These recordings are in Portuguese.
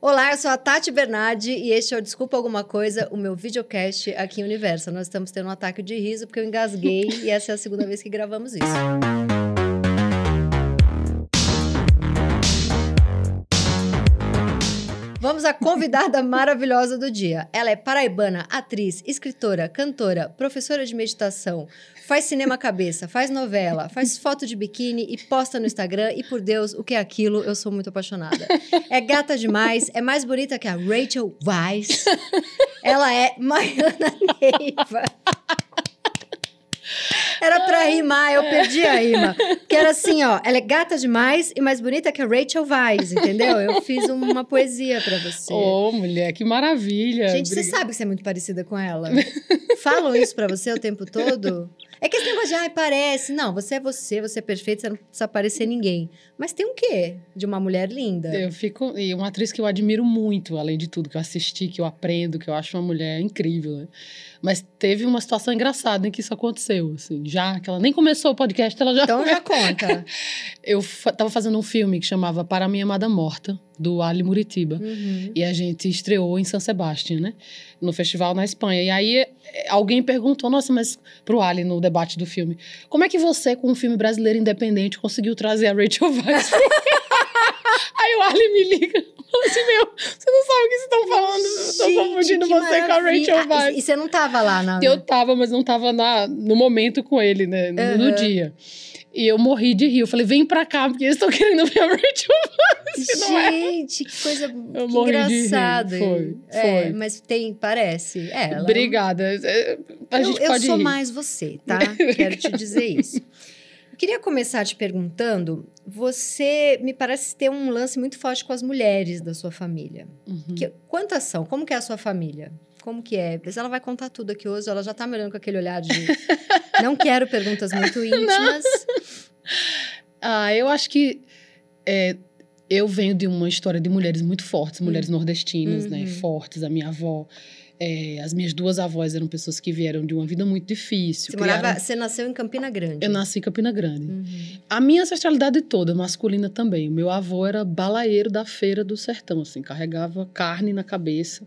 Olá, eu sou a Tati Bernardi e este é o Desculpa Alguma Coisa, o meu videocast aqui em Universo. Nós estamos tendo um ataque de riso porque eu engasguei e essa é a segunda vez que gravamos isso. Vamos à convidada maravilhosa do dia. Ela é paraibana, atriz, escritora, cantora, professora de meditação, faz cinema cabeça, faz novela, faz foto de biquíni e posta no Instagram. E por Deus, o que é aquilo? Eu sou muito apaixonada. É gata demais, é mais bonita que a Rachel Weisz. Ela é Maiana Neiva. Era pra rimar, eu perdi a rima. Que era assim, ó. Ela é gata demais e mais bonita que a Rachel Weisz, entendeu? Eu fiz uma poesia pra você. Ô, oh, mulher, que maravilha. Gente, você sabe que você é muito parecida com ela. Falam isso pra você o tempo todo? É que esse negócio de, ai, parece. Não, você é você, você é perfeito, você não precisa parecer ninguém. Mas tem um quê de uma mulher linda? Eu fico. E uma atriz que eu admiro muito, além de tudo, que eu assisti, que eu aprendo, que eu acho uma mulher incrível, né? Mas teve uma situação engraçada em que isso aconteceu, assim. Já que ela nem começou o podcast, ela já. Então já conta. eu tava fazendo um filme que chamava Para Minha Amada Morta, do Ali Muritiba. Uhum. E a gente estreou em San Sebastián, né? No festival na Espanha. E aí alguém perguntou, nossa, mas pro Ali no debate do filme, como é que você, com um filme brasileiro independente, conseguiu trazer a Rachel Weisz? Aí o Ali me liga, assim, meu, você não sabe o que vocês estão falando, estão confundindo você maravilha. com a Rachel ah, Weisz. E você não tava lá na... Eu tava, mas não tava na, no momento com ele, né, no, uhum. no dia. E eu morri de rir. Eu falei, vem pra cá, porque eles estão querendo ver a Rachel Weisz. É? Gente, que coisa eu que engraçada. Foi, é, foi. Mas tem, parece. É, ela... Obrigada. É, a eu, gente eu pode sou rir. mais você, tá? Quero te dizer isso. Queria começar te perguntando: você me parece ter um lance muito forte com as mulheres da sua família. Uhum. Que, quantas são? Como que é a sua família? Como que é? Ela vai contar tudo aqui hoje, ela já tá me olhando com aquele olhar de não quero perguntas muito íntimas. ah, eu acho que é, eu venho de uma história de mulheres muito fortes, mulheres uhum. nordestinas, né? uhum. né? Fortes. A minha avó é, as minhas duas avós eram pessoas que vieram de uma vida muito difícil. Você, criaram... morava, você nasceu em Campina Grande? Eu nasci em Campina Grande. Uhum. A minha ancestralidade toda, masculina também. O meu avô era balaeiro da feira do sertão, assim, carregava carne na cabeça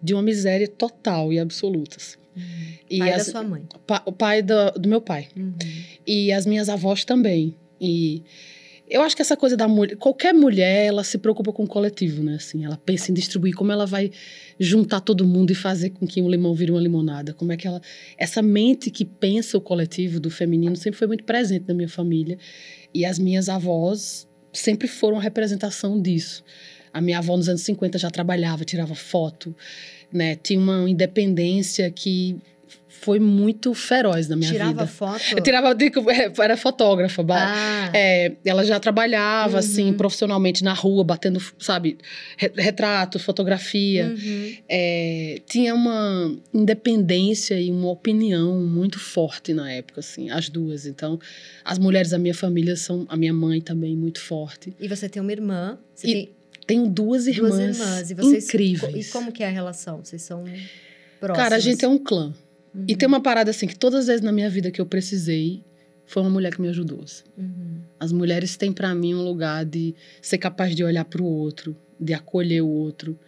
de uma miséria total e absoluta. Assim. Uhum. E pai as, da sua mãe? Pa, o pai do, do meu pai. Uhum. E as minhas avós também. E eu acho que essa coisa da mulher, qualquer mulher, ela se preocupa com o coletivo, né? Assim, ela pensa em distribuir como ela vai juntar todo mundo e fazer com que um limão vire uma limonada. Como é que ela, essa mente que pensa o coletivo do feminino sempre foi muito presente na minha família. E as minhas avós sempre foram a representação disso. A minha avó nos anos 50 já trabalhava, tirava foto, né? Tinha uma independência que foi muito feroz na minha Tirava vida. Tirava foto? Eu tirava, é, era fotógrafa. Ah. É, ela já trabalhava, assim, uhum. assim, profissionalmente na rua, batendo, sabe, retrato, fotografia. Uhum. É, tinha uma independência e uma opinião muito forte na época, assim, as duas. Então, as mulheres da minha família são, a minha mãe também, muito forte. E você tem uma irmã? Você e tem... Tenho duas irmãs, duas irmãs. E vocês, incríveis. E como que é a relação? Vocês são próximas? Cara, a gente é um clã. Uhum. E tem uma parada assim, que todas as vezes na minha vida que eu precisei, foi uma mulher que me ajudou. Assim. Uhum. As mulheres têm para mim um lugar de ser capaz de olhar para o outro, de acolher o outro.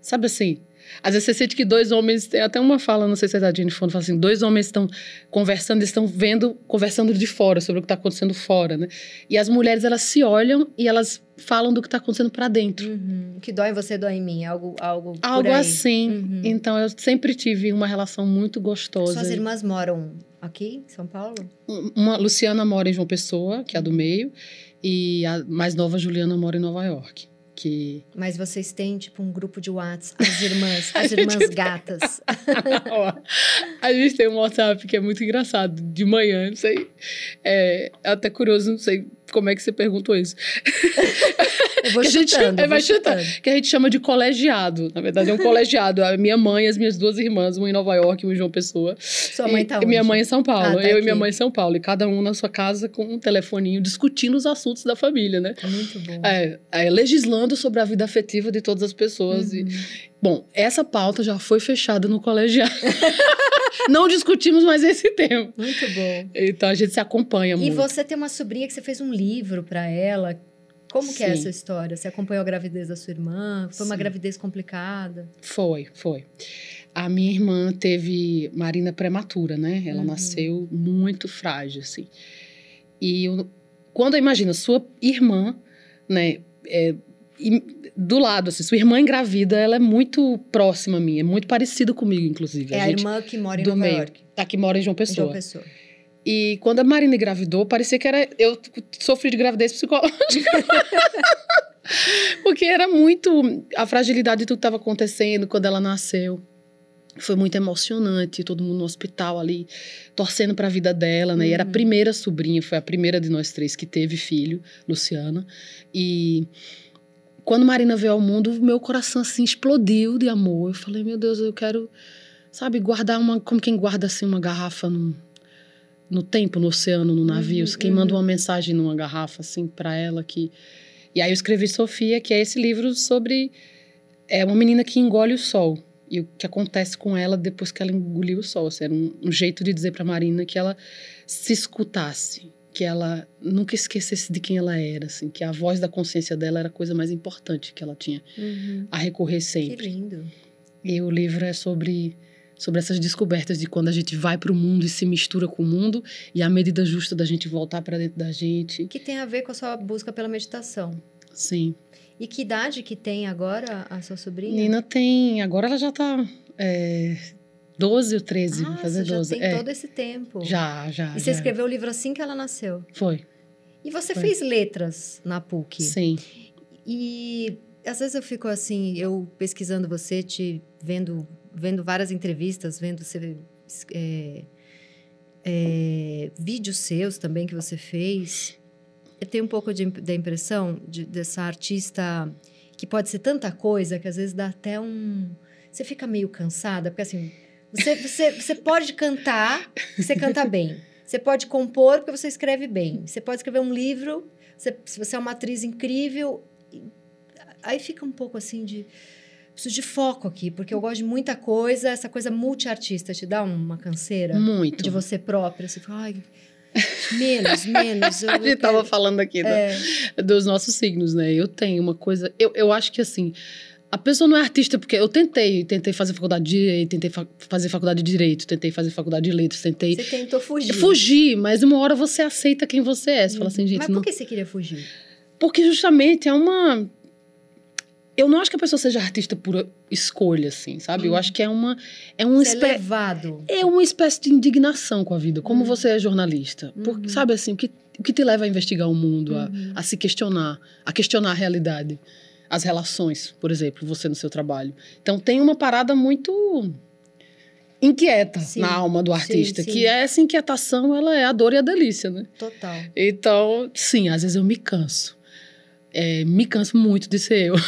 Sabe assim, às vezes você sente que dois homens, tem até uma fala, não sei se é da Jennifer, fala assim, dois homens estão conversando, estão vendo, conversando de fora, sobre o que está acontecendo fora, né? E as mulheres, elas se olham e elas falam do que está acontecendo para dentro. Uhum. O que dói em você, dói em mim, algo Algo, algo assim. Uhum. Então, eu sempre tive uma relação muito gostosa. Suas irmãs moram aqui, em São Paulo? Uma, Luciana mora em João Pessoa, que é a do meio, e a mais nova, Juliana, mora em Nova York que. Mas vocês têm, tipo, um grupo de WhatsApp, as irmãs, as irmãs gatas. Ó, a gente tem um WhatsApp que é muito engraçado, de manhã, não sei. É, é até curioso, não sei como é que você perguntou isso? Eu vou chutando, gente, eu vai chutando. Que a gente chama de colegiado. Na verdade, é um colegiado. A minha mãe e as minhas duas irmãs, uma em Nova York e uma em João Pessoa. Sua mãe tá e, onde? Minha mãe em São Paulo. Ah, tá eu aqui. e minha mãe em São Paulo. E cada um na sua casa com um telefoninho, discutindo os assuntos da família, né? Muito bom. É, é legislando sobre a vida afetiva de todas as pessoas. Uhum. E, bom, essa pauta já foi fechada no colegiado. Não discutimos mais esse tema. Muito bom. Então a gente se acompanha e muito. E você tem uma sobrinha que você fez um livro para ela Como que é Sim. essa história? Você acompanhou a gravidez da sua irmã? Foi uma Sim. gravidez complicada? Foi, foi. A minha irmã teve Marina prematura, né? Ela Uhum. nasceu muito frágil, assim. E eu, quando eu imagino sua irmã, né? é, do lado, assim, sua irmã engravida, ela é muito próxima a mim, é muito parecida comigo, inclusive. É a, gente irmã que mora em do Nova meio, York. tá que mora em João Em Pessoa. João Pessoa. E quando a Marina engravidou, parecia que era. Eu sofri de gravidez psicológica. Porque era muito. A fragilidade de tudo que estava acontecendo quando ela nasceu. Foi muito emocionante, todo mundo no hospital ali, torcendo para a vida dela, né? E era a Uhum. primeira sobrinha, foi a primeira de nós três que teve filho, Luciana. E quando Marina veio ao mundo, meu coração assim explodiu de amor. Eu falei, meu Deus, eu quero, sabe, guardar uma. Como quem guarda assim uma garrafa no, no tempo, no oceano, no navio. Uhum, quem uhum. manda uma mensagem numa garrafa, assim, para ela que. E aí eu escrevi Sofia, que é esse livro sobre é uma menina que engole o sol. E o que acontece com ela depois que ela engoliu o sol. Assim, era um, um jeito de dizer para Marina que ela se escutasse, que ela nunca esquecesse de quem ela era, assim, que a voz da consciência dela era a coisa mais importante que ela tinha Uhum. a recorrer Que sempre. lindo. E o livro é sobre sobre essas descobertas de quando a gente vai para o mundo e se mistura com o mundo e a medida justa da gente voltar para dentro da gente. Que tem a ver com a sua busca pela meditação. Sim. E que idade que tem agora a sua sobrinha? Nina tem, agora ela já tá é, 12 ou 13, ah, fazer você já 12. tem é. todo esse tempo. Já, já. E você já. escreveu o livro assim que ela nasceu. Foi. E você Foi. fez letras na PUC. Sim. E às vezes eu fico assim, eu pesquisando você, te vendo, vendo várias entrevistas, vendo você, é, é, vídeos seus também que você fez. Eu tenho um pouco de, da impressão de, dessa artista que pode ser tanta coisa que às vezes dá até um. Você fica meio cansada, porque assim, você, você, você pode cantar, você canta bem. Você pode compor porque você escreve bem. Você pode escrever um livro, você, se você é uma atriz incrível. Aí fica um pouco assim de. Preciso de foco aqui, porque eu gosto de muita coisa. Essa coisa multiartista te dá uma canseira Muito. de você própria. Você fala, ai, menos, menos. Eu, A gente tava quero- falando aqui do- É, dos nossos signos, né? Eu tenho uma coisa. Eu, eu acho que assim. A pessoa não é artista, porque eu tentei, tentei fazer faculdade de direito, tentei fa- fazer faculdade de direito, tentei fazer faculdade de letras, tentei você tentou fugir. fugir, mas uma hora você aceita quem você é. Você fala assim, gente, Mas não. por que você queria fugir? Porque justamente é uma. Eu não acho que a pessoa seja artista por escolha, assim, sabe? Eu Hum. acho que é uma. É uma Você é. É uma espécie de indignação com a vida, como Uhum. você é jornalista. Porque, Uhum. sabe assim, o que, o que te leva a investigar o mundo, a- Uhum. a, se questionar, a questionar a realidade, as relações, por exemplo, você no seu trabalho. Então tem uma parada muito inquieta Sim, na alma do sim, artista, sim. que essa inquietação, ela é a dor e a delícia, né? Total. Então, sim, às vezes eu me canso. É, me canso muito de ser eu.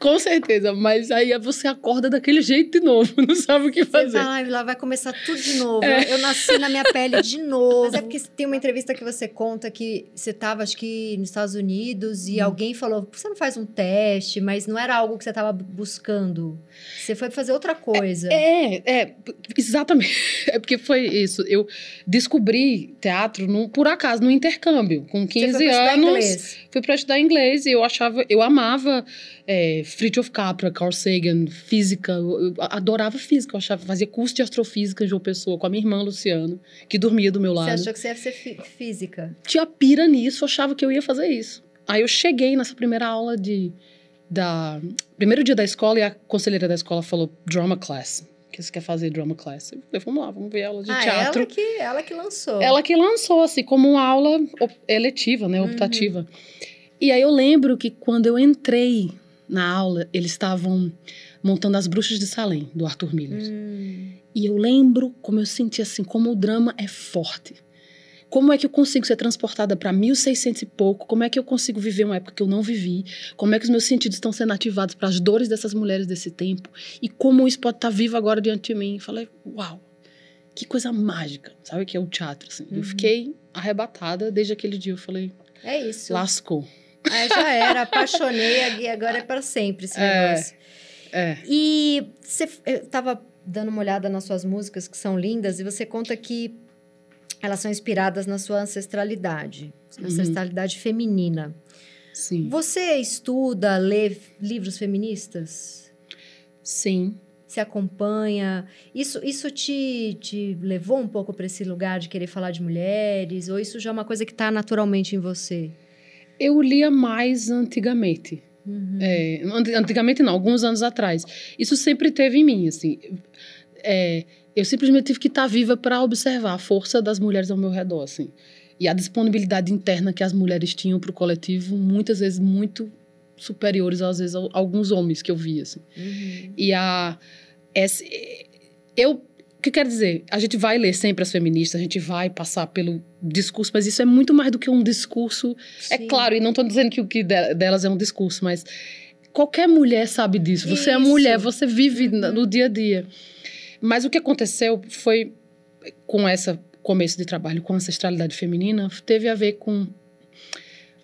Com certeza, mas aí você acorda daquele jeito de novo, não sabe o que Você fazer. fala, ai, lá vai começar tudo de novo. É. Eu, nasci na minha pele de novo. Mas é porque tem uma entrevista que você conta que você estava, acho que, nos Estados Unidos Hum. e alguém falou, por que você não faz um teste? Mas não era algo que você estava buscando. Você foi fazer outra coisa. É, é, exatamente. É porque foi isso. Eu descobri teatro num- por acaso, no intercâmbio. Com Você 15 foi pra estudar anos, inglês. fui para estudar inglês e eu achava, eu amava é, Fritjof Capra, Carl Sagan, física, eu, adorava física, eu achava, fazia curso de astrofísica em João Pessoa com a minha irmã Luciana, que dormia do meu Você lado. achou que você ia ser fí- física. Tinha pira nisso, achava que eu ia fazer isso. Aí eu cheguei nessa primeira aula de da primeiro dia da escola e a conselheira da escola falou drama class. Que você quer fazer drama class? Eu falei, vamos lá, vamos ver aula de ah, teatro. ela que, ela que lançou. Ela que lançou, assim, como uma aula eletiva, né? Uhum. Optativa. E aí eu lembro que quando eu entrei na aula, eles estavam montando As Bruxas de Salem, do Arthur Miller. Hum, E eu lembro como eu senti, assim, como o drama é forte. Como é que eu consigo ser transportada para 1600 e pouco? Como é que eu consigo viver uma época que eu não vivi? Como é que os meus sentidos estão sendo ativados para as dores dessas mulheres desse tempo? E como isso pode estar vivo agora diante de mim? Eu falei, uau, que coisa mágica, sabe? Que é o teatro, assim. Uhum. Eu fiquei arrebatada desde aquele dia. Eu falei, é isso. lascou. Aí já era, apaixonei e agora é para sempre esse É. negócio. É. E você eu tava dando uma olhada nas suas músicas que são lindas e você conta que elas são inspiradas na sua ancestralidade, uhum. ancestralidade feminina. Sim. Você estuda, lê livros feministas? Sim. Se acompanha? Isso, isso te, te levou um pouco para esse lugar de querer falar de mulheres? Ou isso já é uma coisa que está naturalmente em você? Eu lia mais antigamente. Uhum. É, antigamente não, alguns anos atrás. Isso sempre teve em mim, assim. É, eu simplesmente tive que estar tá viva para observar a força das mulheres ao meu redor, assim. E a disponibilidade interna que as mulheres tinham para o coletivo, muitas vezes muito superiores, às vezes, a alguns homens que eu via, assim. Uhum. E a... Essa, eu o que quer dizer? A gente vai ler sempre as feministas, a gente vai passar pelo discurso, mas isso é muito mais do que um discurso. É Sim. É claro, e não estou dizendo que o que delas é um discurso, mas qualquer mulher sabe disso. Você isso. é mulher, você vive uhum. no dia a dia. Mas o que aconteceu foi com esse começo de trabalho com ancestralidade feminina, teve a ver com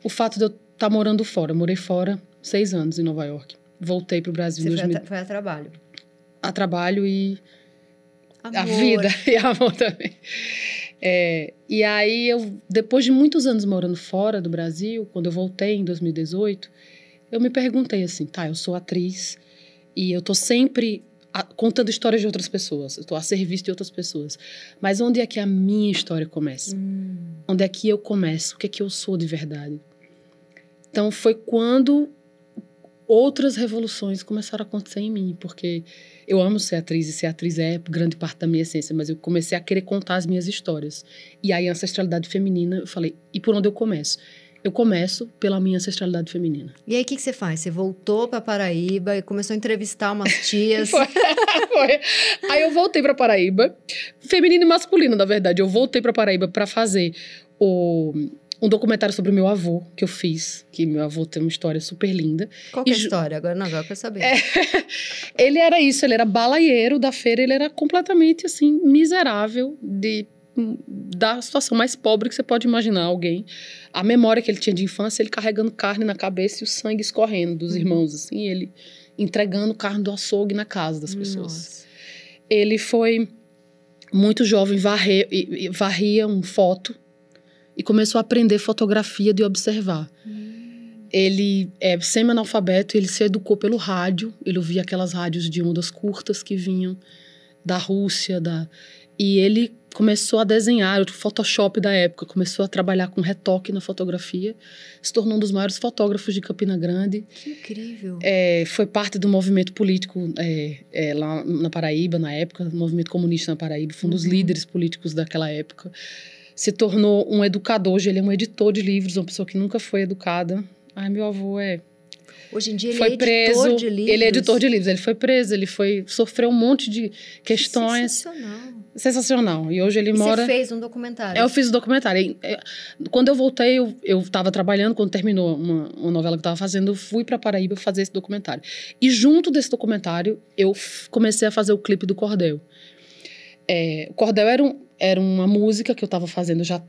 o fato de eu estar tá morando fora. Eu morei fora seis anos em Nova York. Voltei para o Brasil. Você 2000... foi, a, foi a trabalho? A trabalho e Amor. A vida e amor também. É, e aí, eu, depois de muitos anos morando fora do Brasil, quando eu voltei em 2018, eu me perguntei assim: tá, eu sou atriz e eu tô sempre a, contando histórias de outras pessoas, eu tô a serviço de outras pessoas. Mas onde é que a minha história começa? Hum. Onde é que eu começo? O que é que eu sou de verdade? Então, foi quando outras revoluções começaram a acontecer em mim, porque eu amo ser atriz e ser atriz é grande parte da minha essência, mas eu comecei a querer contar as minhas histórias. E aí, a ancestralidade feminina, eu falei, e por onde eu começo? Eu começo pela minha ancestralidade feminina. E aí, o que, que, você faz? Você voltou para Paraíba e começou a entrevistar umas tias. foi, foi. Aí eu voltei para Paraíba, feminino e masculino, na verdade. Eu voltei para Paraíba para fazer o um documentário sobre o meu avô que eu fiz, que meu avô tem uma história super linda. Qual que é a história? Agora não, agora eu quero saber. É, ele era isso, ele era balaieiro da feira, ele era completamente assim miserável de da situação mais pobre que você pode imaginar alguém. A memória que ele tinha de infância, ele carregando carne na cabeça e o sangue escorrendo dos uhum. irmãos assim, ele entregando carne do açougue na casa das pessoas. Nossa. Ele foi muito jovem, varre, varria um foto e começou a aprender fotografia de observar. Hum. Ele é semi-analfabeto, ele se educou pelo rádio, ele ouvia aquelas rádios de ondas curtas que vinham da Rússia, da e ele começou a desenhar, o Photoshop da época, começou a trabalhar com retoque na fotografia, se tornou um dos maiores fotógrafos de Campina Grande. Que incrível! É, foi parte do movimento político é, é, lá na Paraíba, na época, movimento comunista na Paraíba, foi um dos uhum. líderes políticos daquela época se tornou um educador. Hoje ele é um editor de livros, uma pessoa que nunca foi educada. Ai, meu avô é. Hoje em dia ele foi é preso, editor de livros. Ele é editor de livros. Ele foi preso, ele foi sofreu um monte de questões. Sensacional. Sensacional. E hoje ele e mora. Você fez um documentário? Eu fiz o um documentário. É, quando eu voltei, eu estava trabalhando. Quando terminou uma, uma novela que eu estava fazendo, eu fui para Paraíba fazer esse documentário. E junto desse documentário, eu comecei a fazer o clipe do Cordel. É, o Cordel era, um, era uma música que eu estava fazendo, já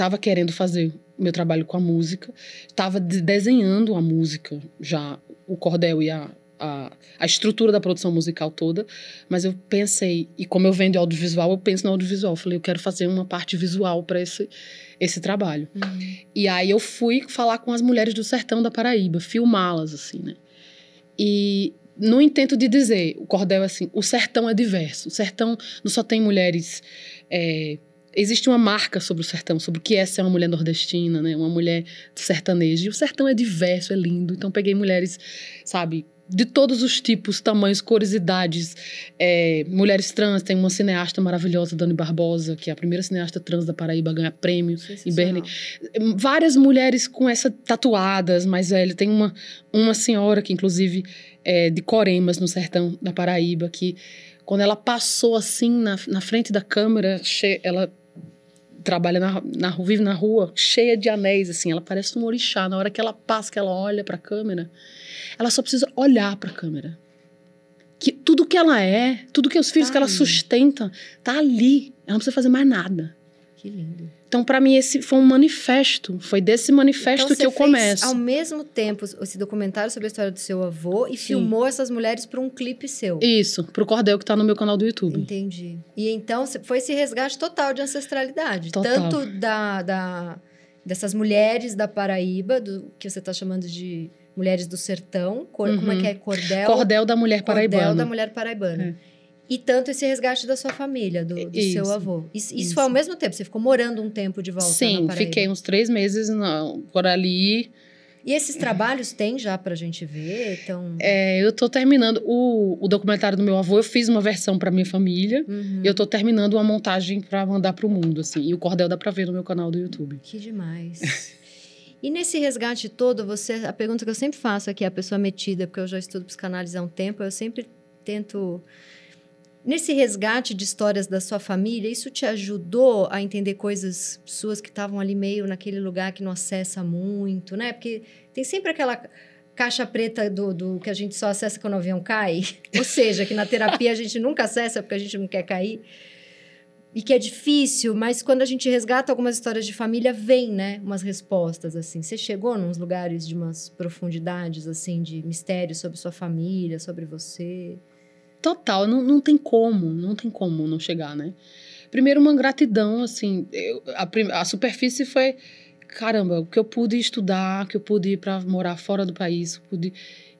estava querendo fazer meu trabalho com a música, estava de desenhando a música, já o cordel e a, a, a, estrutura da produção musical toda, mas eu pensei, e como eu vendo audiovisual, eu penso no audiovisual, eu falei, eu quero fazer uma parte visual para esse, esse trabalho. Uhum. E aí eu fui falar com as mulheres do sertão da Paraíba, filmá-las, assim, né? E no intento de dizer, o cordel é assim, o sertão é diverso, o sertão não só tem mulheres é, existe uma marca sobre o sertão, sobre o que é ser uma mulher nordestina, né? Uma mulher sertaneja. E o sertão é diverso, é lindo. Então peguei mulheres, sabe, de todos os tipos, tamanhos, cores, idades. É, mulheres trans, tem uma cineasta maravilhosa, Dani Barbosa, que é a primeira cineasta trans da Paraíba a ganhar prêmio em Berlim. Várias mulheres com essa tatuadas, mais velha. Tem uma, uma senhora que, inclusive, é de Coremas, no sertão da Paraíba, que quando ela passou assim na, na frente da câmera, ela trabalha na, na vive na rua, cheia de anéis, assim, ela parece um orixá. Na hora que ela passa, que ela olha para a câmera, ela só precisa olhar para a câmera. Que tudo que ela é, tudo que os filhos tá que ela sustenta, tá ali. Ela não precisa fazer mais nada. Que lindo. Então, para mim, esse foi um manifesto. Foi desse manifesto então, que eu fez, começo. Ao mesmo tempo, esse documentário sobre a história do seu avô e Sim. filmou essas mulheres para um clipe seu. Isso, para o Cordel que está no meu canal do YouTube. Entendi. E então foi esse resgate total de ancestralidade. Total. Tanto da, da, dessas mulheres da Paraíba, do que você está chamando de mulheres do sertão. Cor, uhum. Como é que é? Cordel? Cordel da mulher paraibana. Cordel da mulher paraibana. É. E tanto esse resgate da sua família, do, do seu avô. Isso, isso, foi ao mesmo tempo? Você ficou morando um tempo de volta Sim, fiquei uns três meses não, por ali. E esses trabalhos tem já pra gente ver? Então... É, eu tô terminando. O, o documentário do meu avô, eu fiz uma versão pra minha família. Uhum. E eu tô terminando uma montagem pra mandar pro mundo, assim. E o cordel dá pra ver no meu canal do YouTube. Que demais. e nesse resgate todo, você... A pergunta que eu sempre faço aqui, a pessoa metida, porque eu já estudo psicanálise há um tempo, eu sempre tento Nesse resgate de histórias da sua família, isso te ajudou a entender coisas suas que estavam ali meio naquele lugar que não acessa muito, né? Porque tem sempre aquela caixa preta do, do que a gente só acessa quando o avião cai. Ou seja, que na terapia a gente nunca acessa porque a gente não quer cair. E que é difícil, mas quando a gente resgata algumas histórias de família, vem, né? Umas respostas, assim. Você chegou nos lugares de umas profundidades, assim, de mistério sobre sua família, sobre você? Total, não, não tem como, não tem como não chegar, né? Primeiro, uma gratidão, assim, eu, a, a superfície foi, caramba, o que eu pude estudar, que eu pude ir para morar fora do país, pude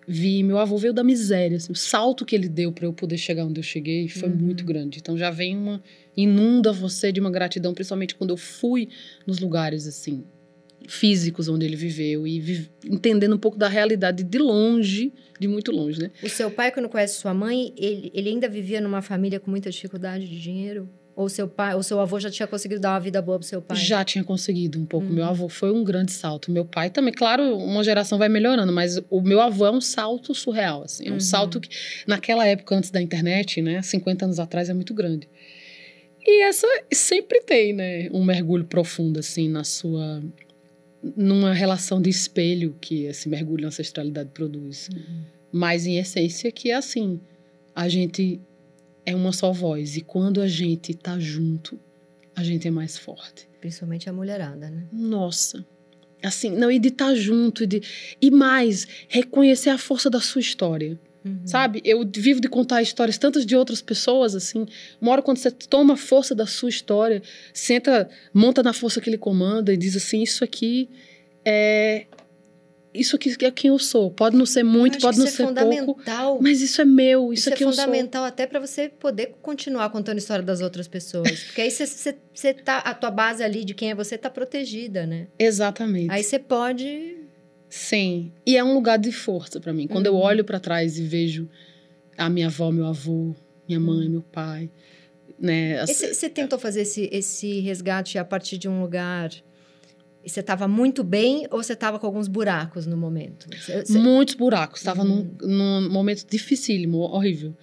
vir, meu avô veio da miséria, assim, o salto que ele deu para eu poder chegar onde eu cheguei foi uhum. muito grande. Então já vem uma inunda você de uma gratidão, principalmente quando eu fui nos lugares assim físicos onde ele viveu e entendendo um pouco da realidade de longe, de muito longe, né? O seu pai, quando conhece sua mãe, ele, ele ainda vivia numa família com muita dificuldade de dinheiro? Ou seu pai, ou seu avô já tinha conseguido dar uma vida boa pro seu pai? Já tinha conseguido um pouco. Uhum. Meu avô foi um grande salto. Meu pai também, claro, uma geração vai melhorando, mas o meu avô é um salto surreal, assim. É um uhum. salto que, naquela época, antes da internet, né? 50 anos atrás, é muito grande. E essa sempre tem, né? Um mergulho profundo, assim, na sua numa relação de espelho que esse mergulho na ancestralidade produz. Uhum. Mas, em essência, que é assim: a gente é uma só voz. E quando a gente tá junto, a gente é mais forte. Principalmente a mulherada, né? Nossa. Assim, não, e de estar tá junto, e, de, e mais, reconhecer a força da sua história. Uhum. Sabe? Eu vivo de contar histórias tantas de outras pessoas, assim. Uma hora quando você toma força da sua história, senta, monta na força que ele comanda e diz assim: Isso aqui é. Isso aqui é quem eu sou. Pode não ser muito, pode não é ser pouco. Mas isso é meu, isso, isso é quem eu sou. Isso é fundamental até para você poder continuar contando a história das outras pessoas. Porque aí você, você, você tá. A tua base ali de quem é você tá protegida, né? Exatamente. Aí você pode Sim. E é um lugar de força para mim. Quando uhum. eu olho para trás e vejo a minha avó, meu avô, minha mãe, meu pai, né? Você tentou fazer esse, esse resgate a partir de um lugar você estava muito bem ou você estava com alguns buracos no momento? Cê... Muitos buracos. Estava uhum. num, num momento dificílimo, horrível.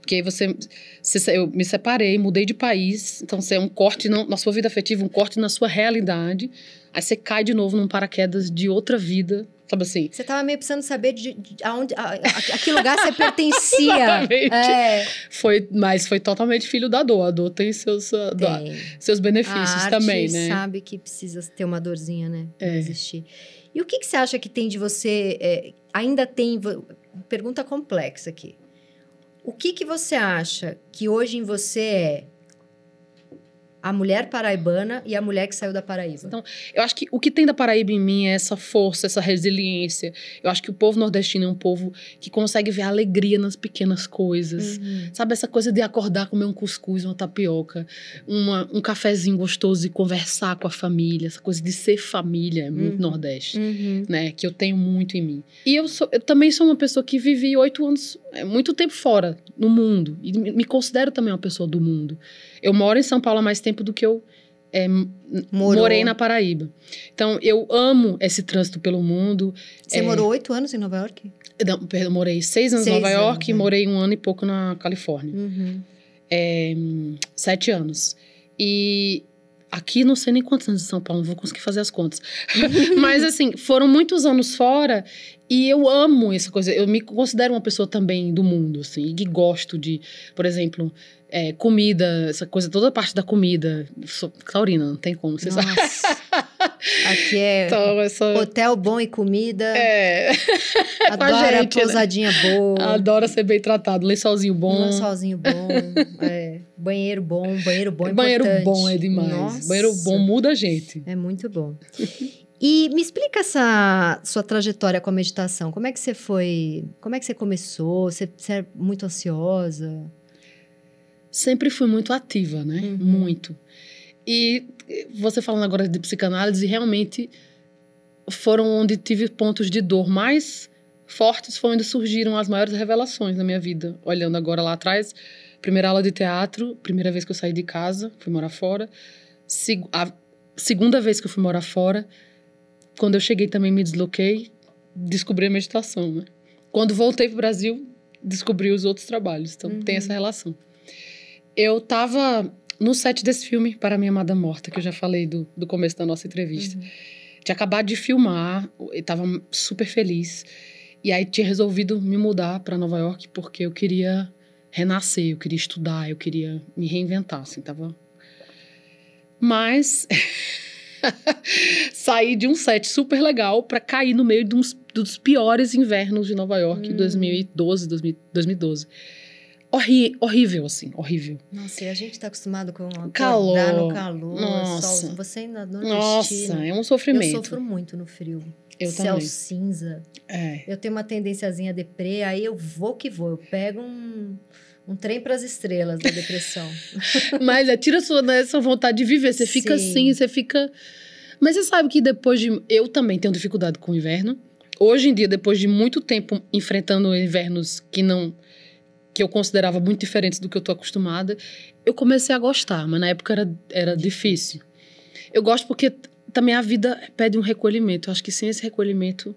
Porque você, você, eu me separei, mudei de país, então você é um corte na sua vida afetiva, um corte na sua realidade. Aí você cai de novo num paraquedas de outra vida, sabe assim? Você tava meio precisando saber de, de aonde, a, a, que lugar você pertencia. Exatamente. É. Foi, mas foi totalmente filho da dor. A dor tem seus, tem. seus benefícios a também, né? sabe que precisa ter uma dorzinha, né? Pra é. existir. E o que, que você acha que tem de você... É, ainda tem... Pergunta complexa aqui. O que, que você acha que hoje em você é a mulher paraibana e a mulher que saiu da Paraíba. Então, eu acho que o que tem da Paraíba em mim é essa força, essa resiliência. Eu acho que o povo nordestino é um povo que consegue ver a alegria nas pequenas coisas. Uhum. Sabe, essa coisa de acordar, comer um cuscuz, uma tapioca, uma, um cafezinho gostoso e conversar com a família. Essa coisa de ser família é muito uhum. Nordeste, uhum. né? Que eu tenho muito em mim. E eu, sou, eu também sou uma pessoa que vivi oito anos, é, muito tempo fora, no mundo. E me considero também uma pessoa do mundo. Eu moro em São Paulo há mais tempo do que eu é, morei na Paraíba. Então, eu amo esse trânsito pelo mundo. Você é... morou oito anos em Nova York? Não, perdão, morei seis anos seis em Nova anos, York né? e morei um ano e pouco na Califórnia. Uhum. É, sete anos. E Aqui não sei nem quantos anos de São Paulo, não vou conseguir fazer as contas. Mas assim, foram muitos anos fora e eu amo essa coisa. Eu me considero uma pessoa também do mundo, assim, e gosto de, por exemplo, é, comida, essa coisa, toda a parte da comida. Sou taurina, não tem como, você sabe. Aqui é Então, essa- hotel bom e comida. É. Adora gente, né? pousadinha boa. Adora ser bem tratado, lençolzinho bom. Lençolzinho bom. é, banheiro bom, banheiro bom é Banheiro bom é demais. Nossa, Banheiro bom muda a gente. É muito bom. E me explica essa sua trajetória com a meditação. Como é que você foi? Como é que você começou? Você, você é muito ansiosa? Sempre fui muito ativa, né? Uhum. Muito. E você falando agora de psicanálise, realmente foram onde tive pontos de dor mais fortes, foi onde surgiram as maiores revelações na minha vida. Olhando agora lá atrás, primeira aula de teatro, primeira vez que eu saí de casa, fui morar fora. A segunda vez que eu fui morar fora, quando eu cheguei também me desloquei, descobri a meditação, né? Quando voltei pro Brasil, descobri os outros trabalhos. Então Uhum. tem essa relação. Eu tava no set desse filme, Para Minha Amada Morta, que eu já falei do, do começo da nossa entrevista. Tinha acabado de filmar, eu tava super feliz. E aí tinha resolvido me mudar para Nova York porque eu queria renascer, eu queria estudar, eu queria me reinventar, assim, tava... Mas saí de um set super legal para cair no meio de uns, dos piores invernos de Nova York, Hum. 2012, 2000 2012. Horri horrível, assim, horrível. Nossa, e a gente tá acostumado com Calor. no calor, Nossa. sol. Você ainda no Nossa, é um Eu sofrimento. sofro muito no frio. Eu Céu também. cinza. É. Eu tenho uma tendênciazinha deprê, aí eu vou que vou. Eu pego um, um trem pras estrelas da depressão. Mas é, tira sua, né, sua vontade de viver. Você fica Sim. assim, você fica. Mas você sabe que depois de. Eu também tenho dificuldade com o inverno. Hoje em dia, depois de muito tempo enfrentando invernos que não. Que eu considerava muito diferentes do que eu tô acostumada, eu comecei a gostar, mas na época era, era difícil. Eu gosto porque também a vida pede um recolhimento. Eu acho que sem esse recolhimento.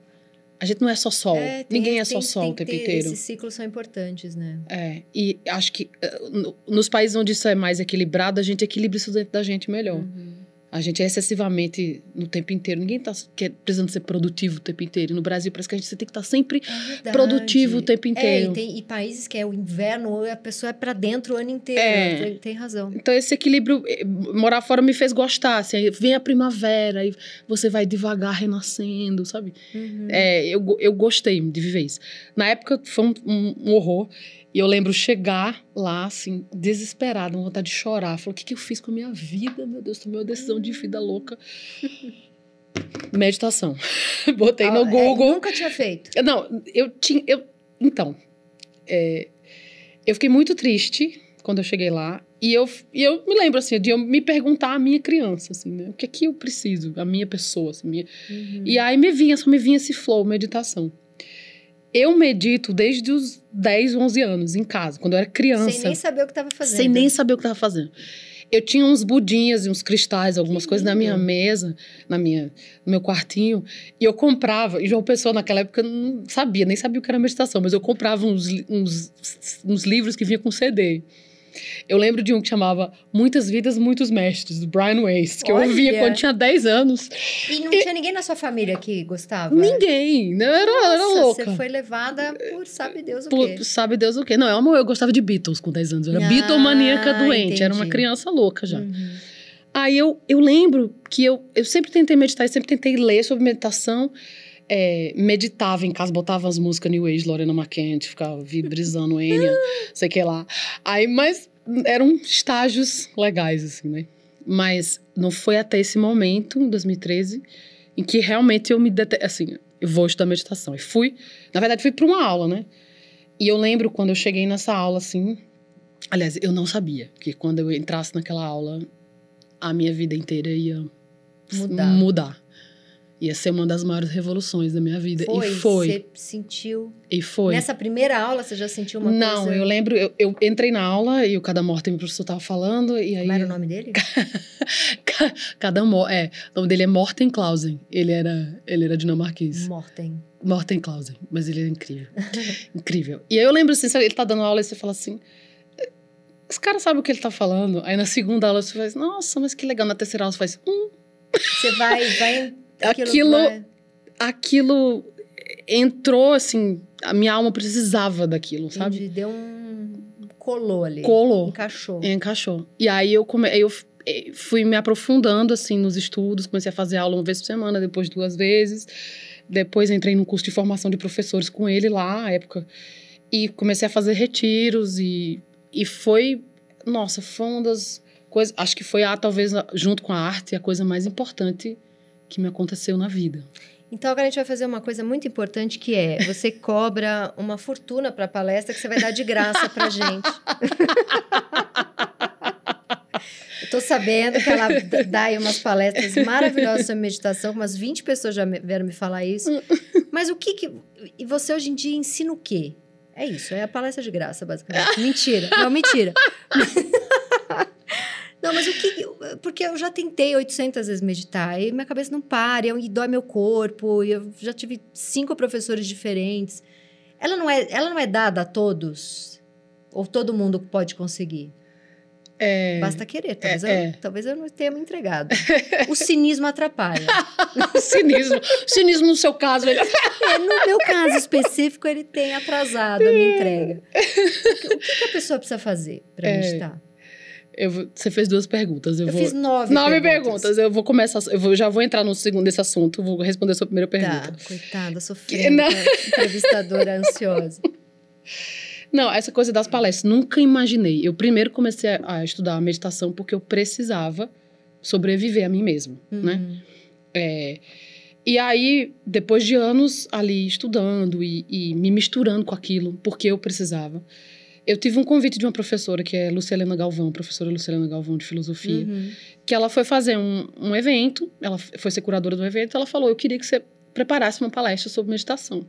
A gente não é só sol. É, tem- Ninguém é tem- só sol tem o tempo inteiro. Esses ciclos são importantes, né? É, e acho que eh, no- nos países onde isso é mais equilibrado, a gente equilibra isso dentro da gente melhor. Uhum. A gente é excessivamente no tempo inteiro. Ninguém tá quer- precisando ser produtivo o tempo inteiro. E no Brasil parece que a gente tem que estar sempre É produtivo o tempo É, inteiro. e, tem, e países que é o inverno, a pessoa é pra dentro o ano inteiro. É. Tem, tem razão. Então esse equilíbrio, eh, morar fora me fez gostar. Assim, vem a primavera e você vai devagar renascendo, sabe? Uhum. É, eu, eu gostei de viver isso. Na época foi um- um horror. E eu lembro chegar lá, assim, desesperada, com vontade de chorar. Falei, o que, que eu fiz com a minha vida? Meu Deus, tomei uma decisão de vida louca. Meditação. Botei Ah, no é, Google. nunca tinha feito. Não, eu tinha. Eu, então, é, eu fiquei muito triste quando eu cheguei lá. E eu, e eu me lembro, assim, de eu me perguntar a minha criança, assim, né? O que é que eu preciso? A minha pessoa, assim, minha, Uhum. e aí me vinha, só me vinha esse flow, meditação. Eu medito desde os 10, 11 anos, em casa, quando eu era criança. Sem nem saber o que estava fazendo. Sem nem saber o que estava fazendo. Eu tinha uns budinhas e uns cristais, algumas Que coisas na minha lindo. mesa, na minha, no meu quartinho. E eu comprava, e João Pessoa naquela época não sabia, nem sabia o que era meditação, mas eu comprava uns, uns, uns livros que vinha com CD. Eu lembro de um que chamava Muitas Vidas, Muitos Mestres, do Brian Weiss, que eu ouvia Olha! quando tinha 10 anos. E não tinha ninguém na sua família que gostava? Ninguém, né? eu era, eu era Nossa, louca. Você foi levada por sabe Deus o Por- quê. sabe Deus o quê? Não, eu, eu gostava de Beatles com 10 anos. Eu era Ah, Beatlemaníaca doente. Era uma entendi. criança louca já. Uhum. Aí eu, eu lembro que eu, eu sempre tentei meditar, eu sempre tentei ler sobre meditação. É, meditava em casa, botava as músicas New Age, Lorena McKenzie, ficava vi- brisando Enya, sei que lá. Aí, mas eram estágios legais, assim, né? Mas não foi até esse momento, em 2013, em que realmente eu me dete... assim, eu vou estudar meditação. E fui, na verdade, fui para uma aula, né? E eu lembro quando eu cheguei nessa aula, assim, aliás, eu não sabia que quando eu entrasse naquela aula, a minha vida inteira ia Mudar. mudar. Ia ser uma das maiores revoluções da minha vida. Foi, e foi. Você sentiu. E foi. Nessa primeira aula, você já sentiu uma não, coisa. eu lembro, eu, eu entrei na aula e o Cada Morte, meu professor tava falando, e aí. Como era o nome dele? Cada Mo- é, o nome dele é Morten Clausen. Ele era, ele era dinamarquês. Morten. Morten Clausen, mas ele é incrível. incrível. E aí eu lembro assim, ele tá dando aula e você fala assim. esse cara sabe o que ele tá falando. Aí na segunda aula você faz, nossa, mas que legal. Na terceira aula você faz, hum. Você vai, vai. Aquilo, vai... aquilo entrou assim, a minha alma precisava daquilo, sabe? Entendi, deu um colou ali. Colou. Encaixou. Encaixou. E aí eu come... eu eh, fui me aprofundando assim nos estudos, comecei a fazer aula uma vez por semana, depois duas vezes. Depois entrei num curso de formação de professores com ele lá, na época. E comecei a fazer retiros e, e foi, nossa, foi uma das coisas, acho que foi a talvez junto com a arte a coisa mais importante que me aconteceu na vida. Então agora a gente vai fazer uma coisa muito importante que é você cobra uma fortuna para a palestra que você vai dar de graça para gente. Estou sabendo que ela dá aí umas palestras maravilhosas sobre meditação, umas 20 pessoas já vieram me falar isso. Mas o que que. E você hoje em dia ensina o quê? É isso, é a palestra de graça, basicamente. Mentira. Não, mentira. Não, mas o que. Porque eu já tentei 800 vezes meditar e minha cabeça não para, e dói meu corpo, e eu já tive cinco professores diferentes. Ela não é, ela não é dada a todos? Ou todo mundo pode conseguir? É, Basta querer, talvez, é, eu, é. talvez eu não tenha me entregado. o cinismo atrapalha. o cinismo. O cinismo, no seu caso, ele... é, no meu caso específico, ele tem atrasado a minha entrega. O que, o que a pessoa precisa fazer para é, meditar? Eu, você fez duas perguntas. Eu, eu vou, fiz nove, nove perguntas. perguntas. Eu vou começar. Eu vou, já vou entrar no segundo desse assunto. Vou responder a sua primeira tá, pergunta. Tá, coitada, sofrendo. Entrevistadora ansiosa. Não, essa coisa das palestras, nunca imaginei. Eu primeiro comecei a, a estudar a meditação porque eu precisava sobreviver a mim mesmo, uhum. né? É, e aí, depois de anos ali estudando e, e, me misturando com aquilo, porque eu precisava, eu tive um convite de uma professora, que é Lucilena Galvão, professora Lucilena Galvão de filosofia, uhum. que ela foi fazer um, um evento, ela foi ser curadora do evento, ela falou: Eu queria que você preparasse uma palestra sobre meditação.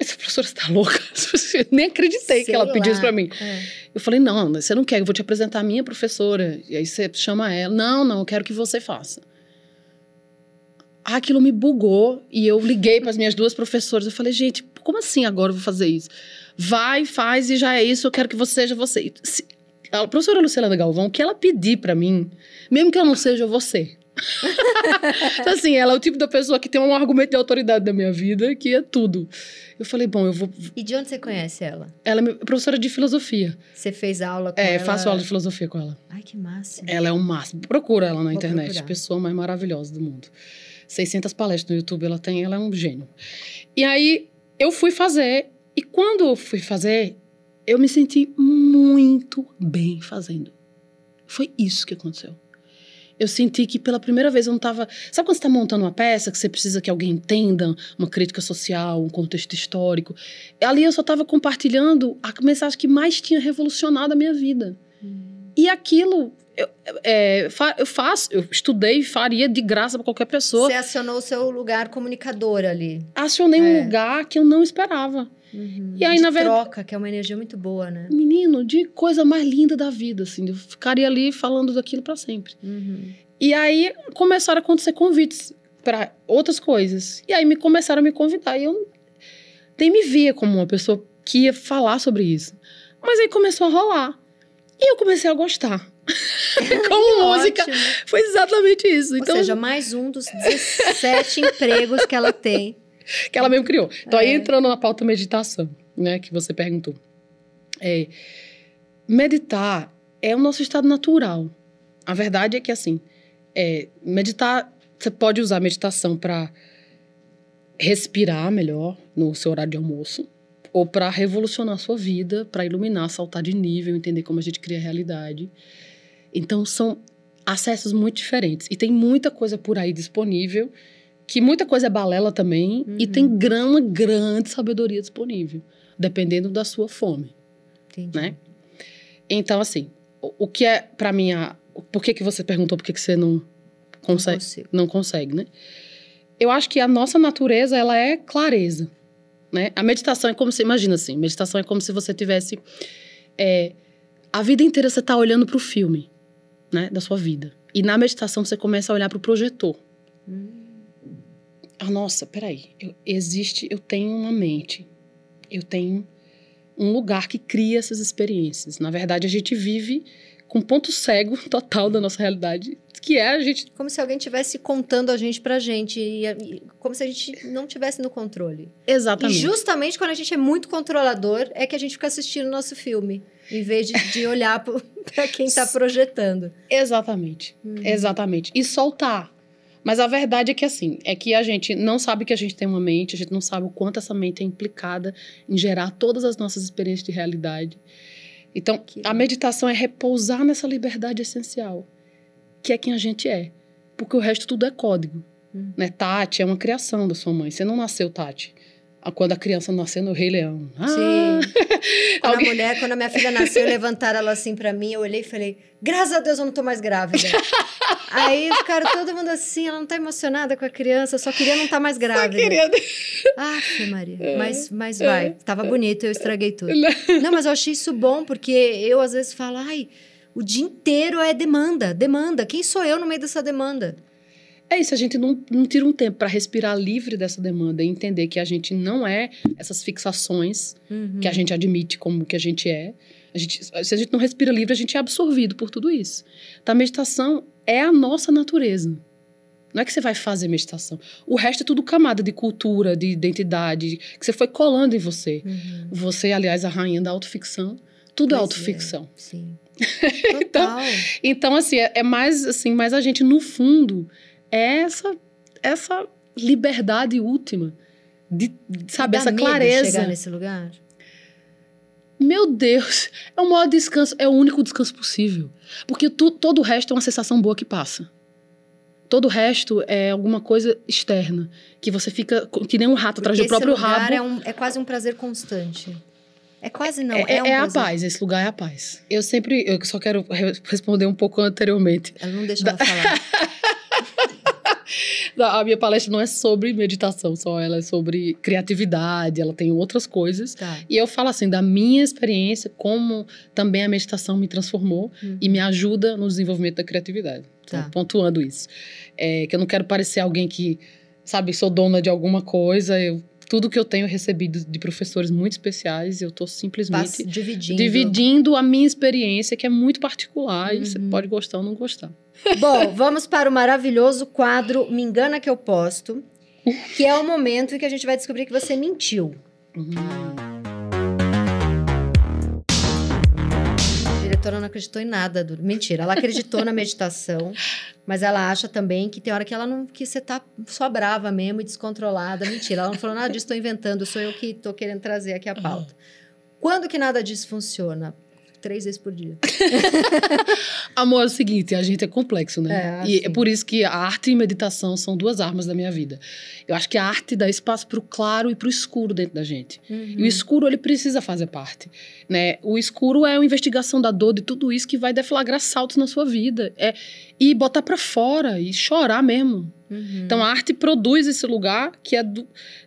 Essa professora está louca? Nem acreditei Sei que ela pediu isso para mim. É. Eu falei: Não, você não quer, eu vou te apresentar a minha professora. E aí você chama ela. Não, não, eu quero que você faça. Ah, aquilo me bugou e eu liguei para as minhas duas professoras. Eu falei: Gente, como assim agora eu vou fazer isso? Vai, faz e já é isso, eu quero que você seja você. Se, a professora Luciana Galvão, o que ela pedir para mim, mesmo que eu não seja você. então, assim, ela é o tipo da pessoa que tem um argumento de autoridade da minha vida, que é tudo. Eu falei, bom, eu vou. E de onde você conhece ela? Ela é professora de filosofia. Você fez aula com é, ela? É, faço aula de filosofia com ela. Ai, que máximo. Ela é um máximo. Procura ela na vou internet, procurar. pessoa mais maravilhosa do mundo. 600 palestras no YouTube ela tem, ela é um gênio. E aí eu fui fazer e quando eu fui fazer, eu me senti muito bem fazendo. Foi isso que aconteceu. Eu senti que pela primeira vez eu não estava. Sabe quando você está montando uma peça que você precisa que alguém entenda uma crítica social, um contexto histórico? Ali eu só estava compartilhando a mensagem que mais tinha revolucionado a minha vida. Hum. E aquilo eu, é, eu faço, eu estudei e faria de graça para qualquer pessoa. Você acionou o seu lugar comunicador ali. Acionei é. um lugar que eu não esperava. Uhum. E aí, na verdade. troca, que é uma energia muito boa, né? Menino, de coisa mais linda da vida, assim. Eu ficaria ali falando daquilo para sempre. Uhum. E aí começaram a acontecer convites para outras coisas. E aí me começaram a me convidar. E eu nem me via como uma pessoa que ia falar sobre isso. Mas aí começou a rolar. E eu comecei a gostar. como música. Ótimo. Foi exatamente isso. Ou então, seja, mais um dos 17 empregos que ela tem que ela mesmo criou. Então, é. aí entrando na pauta meditação, né, que você perguntou. É, meditar é o nosso estado natural. A verdade é que, assim, é, meditar, você pode usar a meditação para respirar melhor no seu horário de almoço, ou para revolucionar a sua vida, para iluminar, saltar de nível, entender como a gente cria a realidade. Então, são acessos muito diferentes. E tem muita coisa por aí disponível que muita coisa é balela também uhum. e tem grama grande sabedoria disponível, dependendo da sua fome. Entendi. Né? Então, assim, o, o que é para mim a, por que que você perguntou por que que você não consegue, não, não consegue, né? Eu acho que a nossa natureza ela é clareza, né? A meditação é como se imagina assim, meditação é como se você tivesse é, a vida inteira você está olhando para o filme, né, da sua vida. E na meditação você começa a olhar para o projetor. Hum ah, nossa, peraí, eu, existe, eu tenho uma mente, eu tenho um lugar que cria essas experiências. Na verdade, a gente vive com ponto cego total da nossa realidade, que é a gente. Como se alguém tivesse contando a gente pra gente, e, e, como se a gente não tivesse no controle. Exatamente. E justamente quando a gente é muito controlador, é que a gente fica assistindo o nosso filme, em vez de, de olhar para quem tá projetando. Exatamente. Uhum. Exatamente. E soltar. Mas a verdade é que assim, é que a gente não sabe que a gente tem uma mente, a gente não sabe o quanto essa mente é implicada em gerar todas as nossas experiências de realidade. Então, a meditação é repousar nessa liberdade essencial, que é quem a gente é. Porque o resto tudo é código. Hum. Né? Tati é uma criação da sua mãe. Você não nasceu Tati quando a criança nasceu no Rei Leão. Ah! Sim. Quando Alguém... a mulher, quando a minha filha nasceu, levantaram ela assim para mim, eu olhei e falei: "Graças a Deus eu não tô mais grávida". Aí ficaram todo mundo assim, ela não tá emocionada com a criança, só queria não estar tá mais grávida. Só queria. Ah, Maria. É. Mas, mas vai, tava bonito, eu estraguei tudo. Não, mas eu achei isso bom, porque eu às vezes falo, ai, o dia inteiro é demanda, demanda. Quem sou eu no meio dessa demanda? É isso, a gente não, não tira um tempo para respirar livre dessa demanda e entender que a gente não é essas fixações uhum. que a gente admite como que a gente é. A gente, se a gente não respira livre, a gente é absorvido por tudo isso. Então, a meditação é a nossa natureza. Não é que você vai fazer meditação. O resto é tudo camada de cultura, de identidade, que você foi colando em você. Uhum. Você, aliás, a rainha da autoficção. Tudo é pois é autoficção. É, sim. então, então, assim, é, é mais assim, mais a gente, no fundo, é essa, essa liberdade última de, saber essa clareza. chegar nesse lugar? Meu Deus, é o maior descanso, é o único descanso possível. Porque tu, todo o resto é uma sensação boa que passa. Todo o resto é alguma coisa externa. Que você fica que nem um rato atrás do próprio rabo. É, um, é quase um prazer constante. É quase não. É, é, um é a paz, esse lugar é a paz. Eu sempre. Eu só quero responder um pouco anteriormente. Ela não deixa ela falar. a minha palestra não é sobre meditação só, ela é sobre criatividade, ela tem outras coisas. Tá. E eu falo assim, da minha experiência, como também a meditação me transformou uhum. e me ajuda no desenvolvimento da criatividade. Então, tá. pontuando isso. É, que eu não quero parecer alguém que, sabe, sou dona de alguma coisa, eu tudo que eu tenho recebido de professores muito especiais, eu estou simplesmente dividindo. dividindo a minha experiência, que é muito particular, uhum. e você uhum. pode gostar ou não gostar. Bom, vamos para o maravilhoso quadro Me Engana Que Eu Posto, que é o momento em que a gente vai descobrir que você mentiu. A diretora não acreditou em nada. Do... Mentira, ela acreditou na meditação, mas ela acha também que tem hora que ela não que você tá só brava mesmo e descontrolada. Mentira, ela não falou nada disso, estou inventando, sou eu que estou querendo trazer aqui a pauta. Quando que nada disso funciona? Três vezes por dia. Amor, é o seguinte, a gente é complexo, né? É, assim. E é por isso que a arte e a meditação são duas armas da minha vida. Eu acho que a arte dá espaço para o claro e para o escuro dentro da gente. Uhum. E o escuro, ele precisa fazer parte. Né? O escuro é a investigação da dor, de tudo isso que vai deflagrar saltos na sua vida. É, e botar para fora, e chorar mesmo. Uhum. Então, a arte produz esse lugar que é do,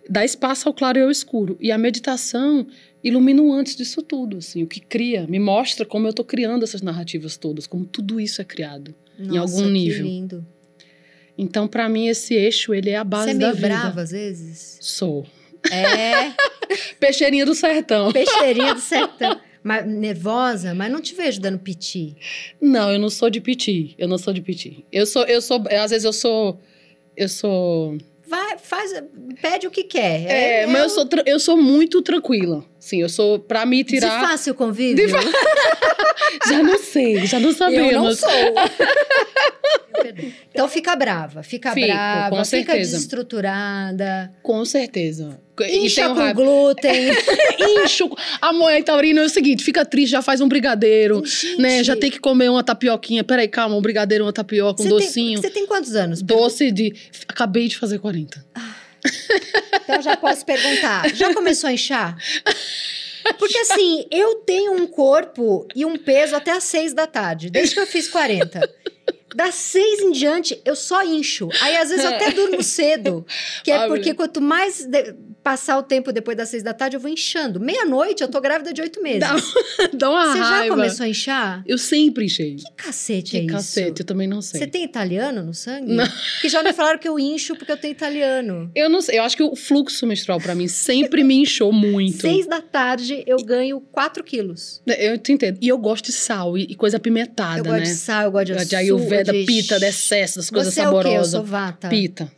dá espaço ao claro e ao escuro. E a meditação ilumina antes disso tudo, assim, o que cria, me mostra como eu estou criando essas narrativas todas, como tudo isso é criado Nossa, em algum nível. Que lindo. Então, para mim esse eixo, ele é a base Você é meio da vida. brava às vezes? Sou. É. Peixeirinha do sertão. Peixeirinha do sertão. Mas, nervosa, mas não te vejo dando piti. Não, eu não sou de piti. Eu não sou de piti. Eu sou, eu sou, às vezes eu sou, eu sou vai, faz, pede o que quer. É, é mas eu, eu sou, eu sou muito tranquila. Sim, eu sou, pra me tirar... De fácil convívio? De... já não sei, já não sabemos. Eu não sou. então fica brava, fica Fico, brava, fica desestruturada. Com certeza. Incha com raiva. glúten. Incho. A mãe taurina é o seguinte, fica triste, já faz um brigadeiro, Gente. né? Já tem que comer uma tapioquinha. Peraí, calma, um brigadeiro, uma tapioca, um você docinho. Tem, você tem quantos anos? Doce de... Acabei de fazer 40. Ah. Então já posso perguntar, já começou a inchar? Porque assim, eu tenho um corpo e um peso até às seis da tarde, desde que eu fiz 40. Das seis em diante, eu só incho. Aí, às vezes, eu até durmo cedo. Que é porque quanto mais passar o tempo depois das seis da tarde, eu vou inchando. Meia-noite, eu tô grávida de oito meses. Dá, dá uma Você já raiva. começou a inchar? Eu sempre enchei. Que cacete Que é isso? cacete, eu também não sei. Você tem italiano no sangue? Não. Porque já me falaram que eu incho porque eu tenho italiano. Eu não sei, eu acho que o fluxo menstrual pra mim sempre me inchou muito. Seis da tarde, eu ganho quatro quilos. Eu te entendo. E eu gosto de sal e, coisa apimentada, eu gosto né? de sal, eu gosto de de de... pita, de excesso, das coisas Você é o quê? Eu saborosas. sou vata. Pita.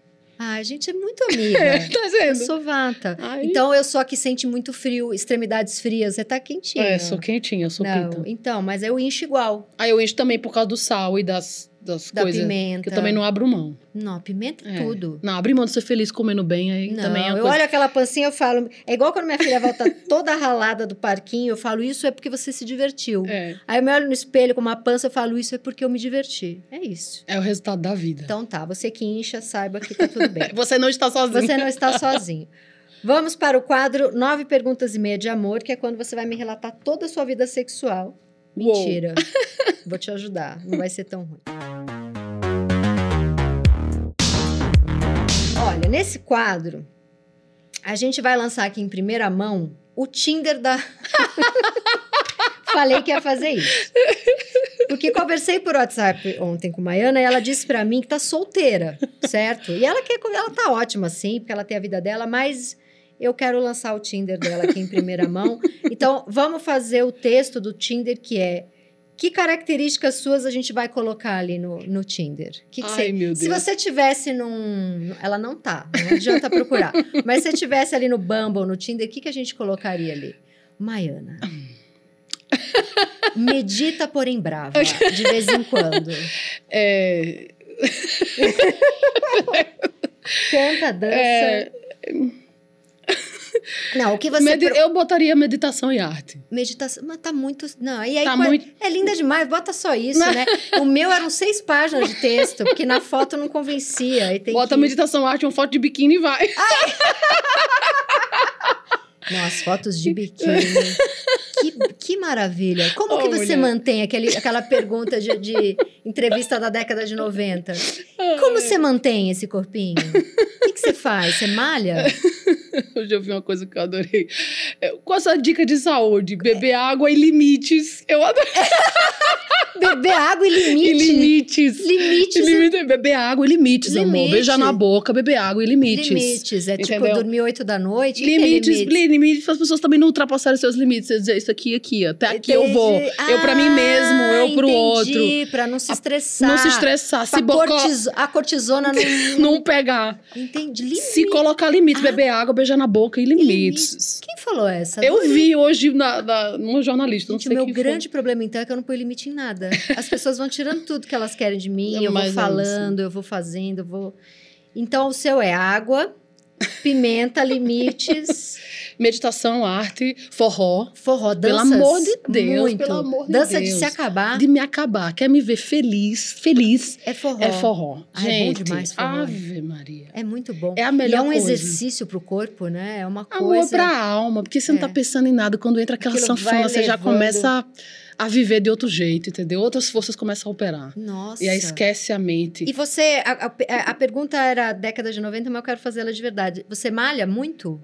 Ai, a gente é muito amiga. tá eu vendo? sou vata. Ai. Então, eu sou a que sente muito frio, extremidades frias. Você tá quentinho. É, sou quentinha, eu sou Não, pita. então, mas eu incho igual. Aí eu encho também por causa do sal e das, das Da coisas. pimenta. Que eu também não abro mão. Não, pimenta é tudo. Não, abrir mão de ser feliz comendo bem, aí Não, também é uma eu coisa. olho aquela pancinha eu falo. É igual quando minha filha volta toda ralada do parquinho, eu falo, isso é porque você se divertiu. É, Aí eu me olho no espelho com uma pança, eu falo, isso é porque eu me diverti. É isso. é o resultado da vida. Então tá, você que incha, saiba que tá tudo bem. Você não está sozinho. Você não está sozinho. Vamos para o quadro Nove Perguntas e Meia de Amor, que é quando você vai me relatar toda a sua vida sexual. Uou. Mentira. Vou te ajudar, não vai ser tão ruim. Olha, nesse quadro, a gente vai lançar aqui em primeira mão o Tinder da. Falei que ia fazer isso. Porque conversei por WhatsApp ontem com Maiana e ela disse pra mim que tá solteira, certo? E ela quer, ela tá ótima sim, porque ela tem a vida dela, mas eu quero lançar o Tinder dela aqui em primeira mão. Então, vamos fazer o texto do Tinder que é que características suas a gente vai colocar ali no, no Tinder? Que que Ai, você- meu Deus. se você tivesse num. Ela não tá, não adianta procurar. Mas se você tivesse ali no Bumble, no Tinder, o que, que a gente colocaria ali? Maiana. Medita, porém brava, de vez em quando. É, Canta, dança. é, Não, o que você. medi- pro- Eu botaria meditação e arte. Meditação. Mas tá muito. Não, e aí. Tá qual- muito- É linda demais, bota só isso, né? O meu eram seis páginas de texto, porque na foto não convencia. Bota que... meditação, arte, uma foto de biquíni e vai. Não, as fotos de biquíni. que, que maravilha. Como Oh, que você mulher. mantém aquele, aquela pergunta de, de entrevista da década de 90? Como você mantém esse corpinho? O que, que você faz? Você malha? Hoje eu vi uma coisa que eu adorei. É, Qual a sua dica de saúde? Beber água e limites. Eu adorei. Beber água e E limite. limites. Limites. E limite- Beber água e limites, amor. Limite. Beijar na boca, beber água e limites. Limites. É tipo Entendeu? dormir 8 da noite. É Limites, limites? limites, as pessoas também não ultrapassarem seus limites. Dizer isso aqui, aqui, até aqui eu vou. Eu pra mim mesmo, Ah, eu pro outro. Entendi, pra não se estressar. Não se estressar, se Pra boca, cortis- A cortisona não... não pegar. Entendi. Limite. Se colocar limites, beber água, beijar na boca e limites. Limites. Quem falou essa? Eu Adorei. vi hoje na, na, num jornalista, não Gente, sei o meu quem foi. grande problema, então, é que eu não ponho limite em nada. As pessoas vão tirando tudo que elas querem de mim, É eu vou mais falando, eu vou fazendo, eu vou... Então, o seu é água, pimenta, limites, Meditação, arte, forró. forró, Pelo danças. amor de Deus, muito. pelo amor de Dança de Deus. se acabar, De me acabar. Quer me ver feliz, feliz, é forró. é forró. Ah, é bom Gente, demais forró. Ave Maria. É muito bom. É a E melhor é um coisa. exercício pro corpo, né? É uma Amor coisa... pra alma, porque você não É. tá pensando em nada. Quando entra aquela Aquilo sanfona, você já começa a, a viver de outro jeito, entendeu? Outras forças começam a operar. Nossa. E aí esquece a mente. E você, a, a- a pergunta era década de 90, mas eu quero fazer ela de verdade. Você malha muito?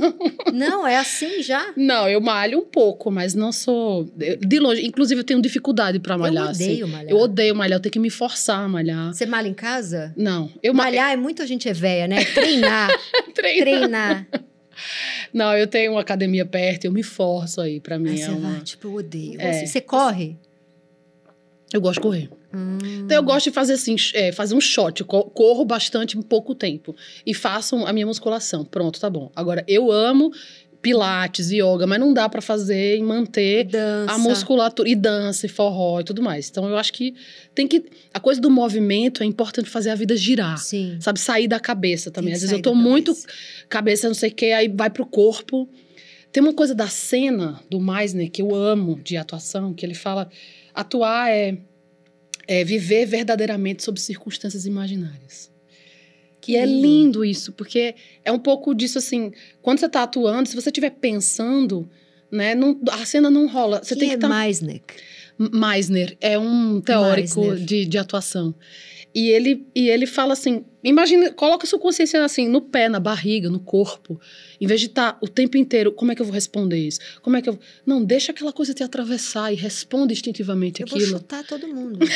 não, é assim já? Não, eu malho um pouco, mas não sou. De longe. Inclusive, eu tenho dificuldade pra malhar. eu assim. odeio malhar. Eu odeio malhar, eu tenho que me forçar a malhar. Você malha em casa? Não, eu. Malhar é muito a gente é véia, né? Treinar, treinar. Não, eu tenho uma academia perto, eu me forço aí, pra mim. Aí é você uma- vai, tipo, eu odeio. É. Você, corre? Eu gosto de correr. Hum. Então eu gosto de fazer assim, é, fazer um shot. Eu co- corro bastante em pouco tempo. E faço a minha musculação. Pronto, tá bom. Agora, eu amo pilates, yoga, mas não dá pra fazer e manter Dança. a musculatura e dança e forró e tudo mais. Então eu acho que tem que a coisa do movimento é importante fazer a vida girar. Sim. Sabe, sair da cabeça também. Às vezes eu tô muito cabeça. cabeça, não sei o que, aí vai pro corpo. Tem uma coisa da cena do Meisner que eu amo de atuação, que ele fala: atuar é, é viver verdadeiramente sob circunstâncias imaginárias. Que e é lindo. isso, porque é um pouco disso assim, quando você tá atuando, se você estiver pensando, né, não- a cena não rola. Você Quem tem que é estar. Meisner? Meisner é um teórico Meisner. de, de atuação. E ele, e ele fala assim: imagina, coloca sua consciência assim, no pé, na barriga, no corpo. Em vez de estar o tempo inteiro, como é que eu vou responder isso? Como é que eu. Não, deixa aquela coisa te atravessar e responde instintivamente Eu vou aquilo. chutar todo mundo.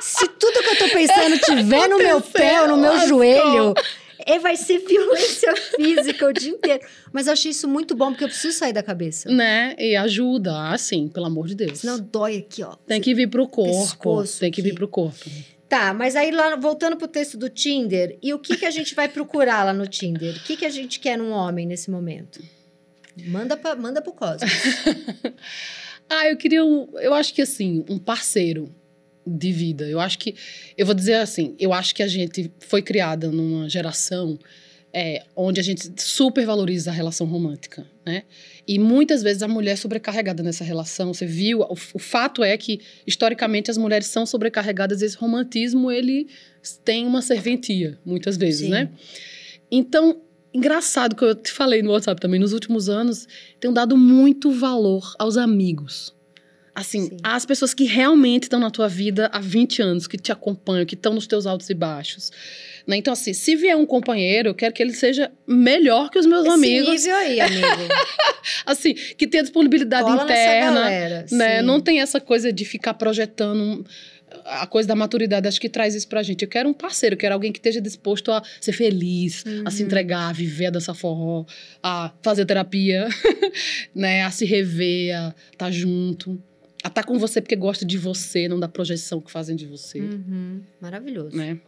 Se tudo que eu tô pensando tiver no meu pé ou no meu joelho, é, vai ser violência física o dia inteiro. Mas eu achei isso muito bom, porque eu preciso sair da cabeça. Né? E ajuda, assim, pelo amor de Deus. Senão dói aqui, ó. Tem que vir pro corpo. Tem que aqui. vir pro corpo. Tá, mas aí lá, voltando pro texto do Tinder, e o que, que a gente vai procurar lá no Tinder? O que, que a gente quer num homem nesse momento? Manda, pra, manda pro Cosmos. Ah, eu queria um. Eu acho que assim, um parceiro de vida. Eu acho que. Eu vou dizer assim, eu acho que a gente foi criada numa geração é, onde a gente super valoriza a relação romântica, né? E muitas vezes a mulher é sobrecarregada nessa relação. Você viu? O, o fato é que, historicamente, as mulheres são sobrecarregadas. Esse romantismo, ele tem uma serventia, muitas vezes, Sim. né? Então, engraçado que eu te falei no WhatsApp também, nos últimos anos, tenho dado muito valor aos amigos. Assim, Sim. às pessoas que realmente estão na tua vida há 20 anos, que te acompanham, que estão nos teus altos e baixos. Né? Então, assim, se vier um companheiro, eu quero que ele seja melhor que os meus Esse amigos. nível aí, amigo. Assim, que tenha disponibilidade Cola interna. galera. Né? sim. Não tem essa coisa de ficar projetando um- a coisa da maturidade, acho que traz isso pra gente. Eu quero um parceiro, eu quero alguém que esteja disposto a ser feliz, a se Uhum. entregar, a viver, a dançar forró, a fazer terapia, né? A se rever, a estar junto. A estar com você porque gosta de você, não da projeção que fazem de você, Uhum. Maravilhoso. né?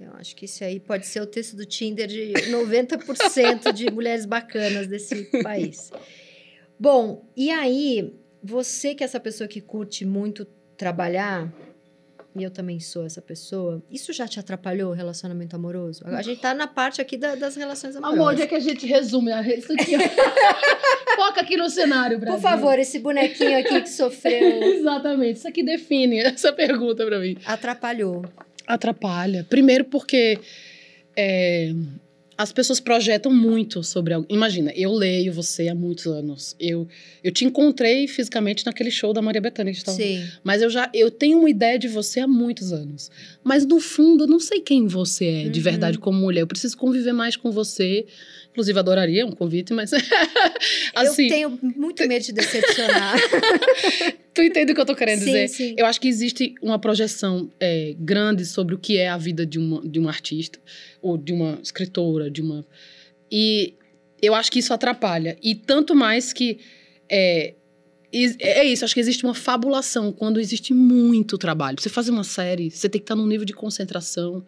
Eu acho que isso aí pode ser o texto do Tinder de 90% de mulheres bacanas desse país. Bom, e aí, você que é essa pessoa que curte muito trabalhar, e eu também sou essa pessoa, isso já te atrapalhou o relacionamento amoroso? A gente tá na parte aqui da- das relações amorosas. Amor, onde é que a gente resume a- isso aqui? Foca aqui no cenário, Brasil. Por favor, esse bonequinho aqui que sofreu Exatamente, isso aqui define essa pergunta pra mim. atrapalhou. Atrapalha. Primeiro porque é, as pessoas projetam muito sobre alguém. Imagina, eu leio você há muitos anos. Eu, eu te encontrei fisicamente naquele show da Maria Bethânia. que Sim. Mas eu já eu tenho uma ideia de você há muitos anos. Mas no fundo, eu não sei quem você é de Uhum. verdade como mulher. Eu preciso conviver mais com você. Inclusive, adoraria um convite, mas. assim, eu tenho muito medo de decepcionar. tu entende o que eu tô querendo sim, dizer? sim. Eu acho que existe uma projeção é, grande sobre o que é a vida de uma, de um artista, ou de uma escritora, de uma. E eu acho que isso atrapalha. E tanto mais que. É, is- é isso, acho que existe uma fabulação quando existe muito trabalho. Você fazer uma série, você tem que estar num nível de concentração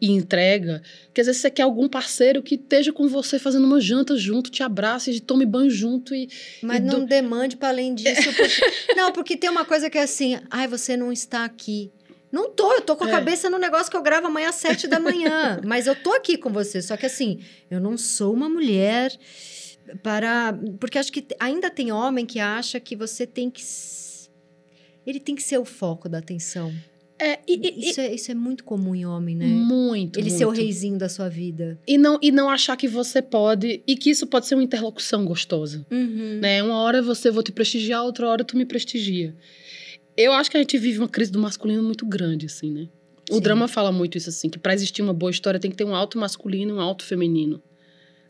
e entrega. Que às vezes você quer algum parceiro que esteja com você fazendo uma janta junto, te abrace, e tome banho junto e Mas E não do- demande para além disso. porque- não, porque tem uma coisa que é assim, ai, você não está aqui. Não tô, eu tô com a É. cabeça no negócio que eu gravo amanhã às sete da manhã. mas eu tô aqui com você. Só que assim, eu não sou uma mulher para. Porque acho que ainda tem homem que acha que você tem que. Ele tem que ser o foco da atenção. É, e, e- Isso é, isso é muito comum em homem, né? muito. Ele muito. ser o reizinho da sua vida. E não, e não achar que você pode. E que isso pode ser uma interlocução gostosa. Uhum. Né? Uma hora você vou te prestigiar, outra hora tu me prestigia. Eu acho que a gente vive uma crise do masculino muito grande, assim, né? O Sim. drama fala muito isso, assim, que pra existir uma boa história tem que ter um alto masculino e um alto feminino.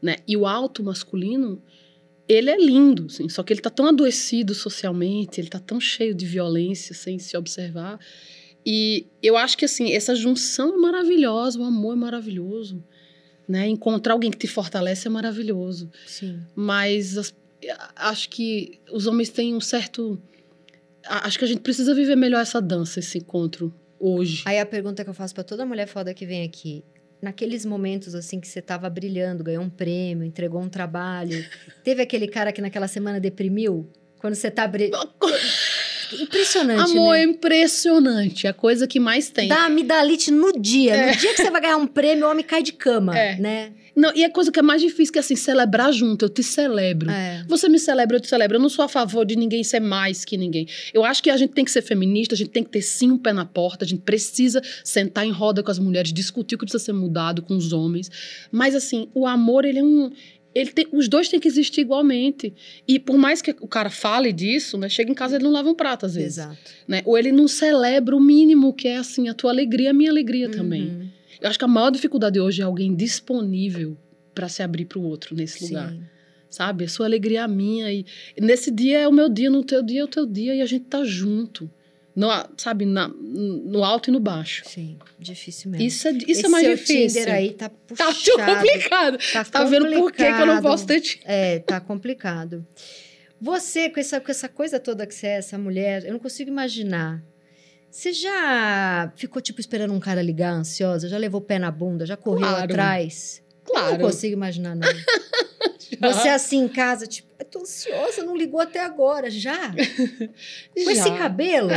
Né? E o alto masculino, ele é lindo, assim, só que ele tá tão adoecido socialmente, ele tá tão cheio de violência sem se observar. E eu acho que, assim, essa junção é maravilhosa, o amor é maravilhoso. Né? Encontrar alguém que te fortalece é maravilhoso Sim. mas as- acho que os homens têm um certo. Acho que a gente precisa viver melhor essa dança, esse encontro hoje. Aí a pergunta que eu faço pra toda mulher foda que vem aqui. Naqueles momentos assim que você tava brilhando, ganhou um prêmio, entregou um trabalho, teve aquele cara que naquela semana deprimiu? Quando você tá brilhando. Impressionante, Amor, né? é impressionante. É a coisa que mais tem. Dá amidalite no dia. No dia que você vai ganhar um prêmio, o homem cai de cama, É. né? Não, e a coisa que é mais difícil que é assim, celebrar junto. Eu te celebro. É. Você me celebra, eu te celebro. Eu não sou a favor de ninguém ser mais que ninguém. Eu acho que a gente tem que ser feminista, a gente tem que ter sim um pé na porta, a gente precisa sentar em roda com as mulheres, discutir o que precisa ser mudado com os homens. Mas assim, o amor, ele é um. Ele tem, os dois têm que existir igualmente. E por mais que o cara fale disso, né, chega em casa ele não lava um prato às vezes. Exato. Né? Ou ele não celebra o mínimo, que é assim, a tua alegria, a minha alegria também. Uhum. Eu acho que a maior dificuldade hoje é alguém disponível para se abrir para o outro nesse lugar. Sim. Sabe? A sua alegria é a minha. E nesse dia é o meu dia, no teu dia é o teu dia, e a gente tá junto. No, sabe, na, no alto e no baixo. Sim, difícil mesmo. Isso é, isso Esse é mais difícil. Tinder aí tá Tá puxado. complicado. Tá, Tá vendo por que que eu não posso complicado. ter tido? É, tá complicado. Você, com essa, com essa coisa toda que você é, essa mulher, eu não consigo imaginar. Você já ficou, tipo, esperando um cara ligar, ansiosa? Já levou o pé na bunda? Já correu Claro. atrás? Eu Claro. não consigo imaginar, não. Você assim em casa, tipo, eu tô ansiosa, não ligou até agora. Já? Com esse Já. cabelo?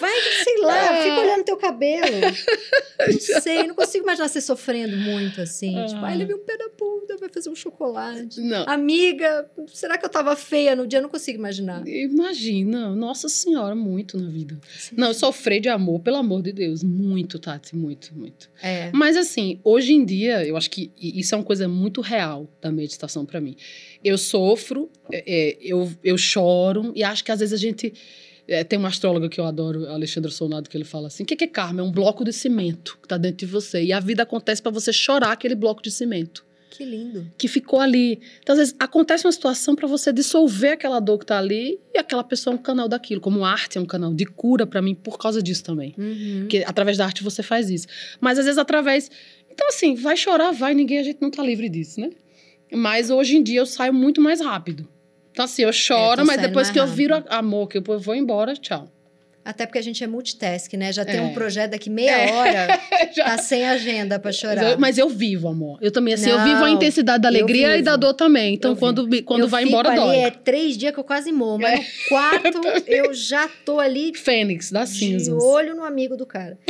Vai, sei lá, É. fica olhando teu cabelo. Não sei, não consigo imaginar você sofrendo muito assim. Ah. Tipo, ai, levei o pé na bunda, vai fazer um chocolate. Não. Amiga, será que eu tava feia no dia? Eu não consigo imaginar. Imagina, nossa senhora, muito na vida. Não, eu sofri de amor, pelo amor de Deus. Muito, Tati, muito, muito. É. Mas assim, hoje em dia, eu acho que isso é uma coisa muito real da meditação pra mim. Eu sofro, é, é, eu, eu choro, e acho que às vezes a gente. é, tem uma astróloga que eu adoro, a Alexandra Sonado, que ele fala assim: o que que é karma? É um bloco de cimento que tá dentro de você. E a vida acontece pra você chorar aquele bloco de cimento Que lindo. que ficou ali. Então, às vezes, acontece uma situação pra você dissolver aquela dor que tá ali e aquela pessoa é um canal daquilo. Como arte é um canal de cura pra mim por causa disso também. Uhum. Porque através da arte você faz isso. Mas às vezes através. Então, assim, vai chorar, vai, ninguém, a gente não tá livre disso, né? Mas hoje em dia eu saio muito mais rápido. Então, assim, eu choro, tô mas depois que eu viro rápido. amor, que eu vou embora, tchau. Até porque a gente é multitask, né? Já tem É. um projeto daqui meia É. hora, Já. tá sem agenda pra Mas chorar. eu, mas eu vivo, amor. Eu também, assim, eu Não, vivo a intensidade da eu alegria e da dor também. Então, Eu quando, quando Eu vai embora, ali, dói. É três dias que eu quase morro, mas no quarto eu já tô ali Fênix, das de cinzas. olho no amigo do cara.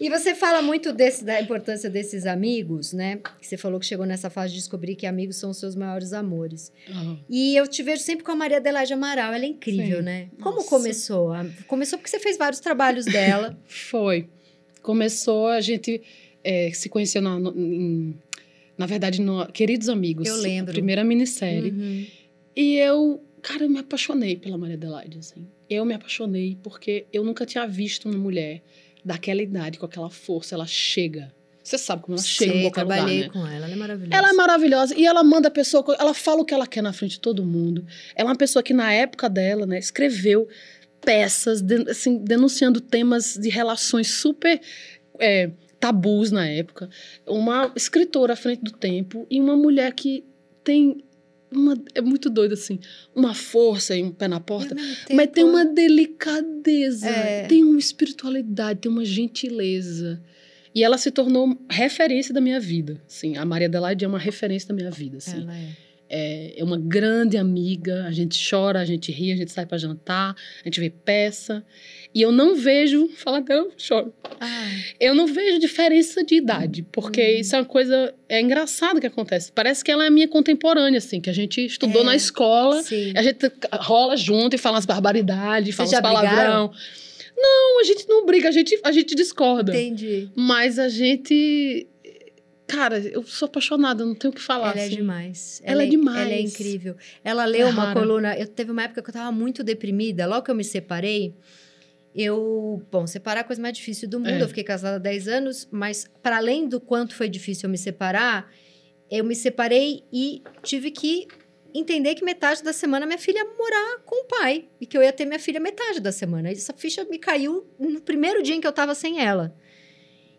e você fala muito desse, da importância desses amigos, né? Que você falou que chegou nessa fase de descobrir que amigos são os seus maiores amores. Ah. E eu te vejo sempre com a Maria Adelaide Amaral. Ela é incrível, Sim. né? Como Nossa. começou? A- Começou porque você fez vários trabalhos dela. Foi. Começou, a gente é, se conheceu na, no- em- na verdade, no Queridos Amigos. Eu lembro. Primeira minissérie. Uhum. E eu, cara, eu me apaixonei pela Maria Adelaide, assim. Eu me apaixonei porque eu nunca tinha visto uma mulher daquela idade, com aquela força. Ela chega. Você sabe como ela chega em qualquer lugar, trabalhei né? com ela. Ela é maravilhosa. Ela é maravilhosa e ela manda a pessoa, ela fala o que ela quer na frente de todo mundo. Ela é uma pessoa que na época dela, né, escreveu peças, de- assim, denunciando temas de relações super é, tabus na época. Uma escritora à frente do tempo e uma mulher que tem uma é muito doida assim, uma força e um pé na porta. mesmo Mas tem tempo- uma delicadeza, É. tem uma espiritualidade, tem uma gentileza. E ela se tornou referência da minha vida. Sim, a Maria Adelaide é uma referência da minha vida. Assim. Ela é. É, é uma grande amiga. A gente chora, a gente ri, a gente sai para jantar, a gente vê peça. E eu não vejo. Fala dela, eu choro. Ai, Eu não vejo diferença de idade, porque Uhum. isso é uma coisa. É engraçado que acontece. Parece que ela é minha contemporânea, assim, que a gente estudou É. na escola. sim. A gente rola junto e fala as barbaridades, fala já os palavrão. Não, a gente não briga, a gente, a gente discorda. Entendi. Mas a gente. Cara, eu sou apaixonada, não tenho o que falar. Ela é assim. demais. Ela é demais. Ela é incrível. Ela leu É uma rara. coluna. Eu teve uma época que eu tava muito deprimida. Logo que eu me separei, eu. Bom, separar é a coisa mais difícil do mundo. É. Eu fiquei casada há 10 anos, mas para além do quanto foi difícil eu me separar, eu me separei e tive que entender que metade da semana minha filha ia morar com o pai. E que eu ia ter minha filha metade da semana. Essa ficha me caiu no primeiro dia em que eu tava sem ela.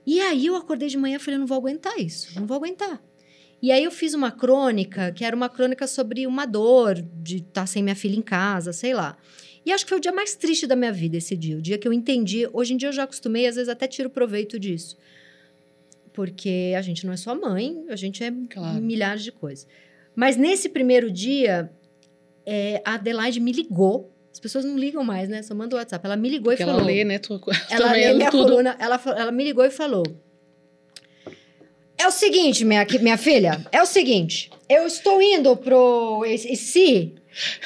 E aí eu acordei de manhã e falei, eu não vou aguentar isso, não vou aguentar. E aí eu fiz uma crônica, que era uma crônica sobre uma dor de estar sem minha filha em casa, sei lá. E acho que foi o dia mais triste da minha vida esse dia, o dia que eu entendi. Hoje em dia eu já acostumei, às vezes até tiro proveito disso. Porque a gente não é só mãe, a gente é Claro. milhares de coisas. Mas nesse primeiro dia, é, a Adelaide me ligou. As pessoas não ligam mais, né? Só manda o WhatsApp. Ela me ligou Porque e ela falou. lê, né? Tu, Ela lê minha tudo. coluna, ela, ela me ligou e falou: É o seguinte, minha, minha filha, é o seguinte, eu estou indo pro esse, esse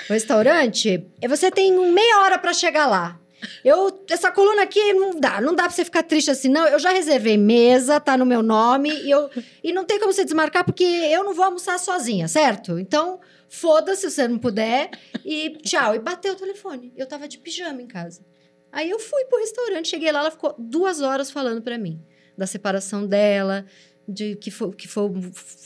restaurante, e você tem meia hora para chegar lá. Eu, essa coluna aqui não dá, não dá pra você ficar triste assim, não. Eu já reservei mesa, tá no meu nome, e, eu, e não tem como você desmarcar, porque eu não vou almoçar sozinha, certo? Então, foda-se se você não puder, e tchau. E bateu o telefone. Eu tava de pijama em casa. Aí eu fui pro restaurante, cheguei lá, ela ficou duas horas falando para mim da separação dela, de que foi, que foi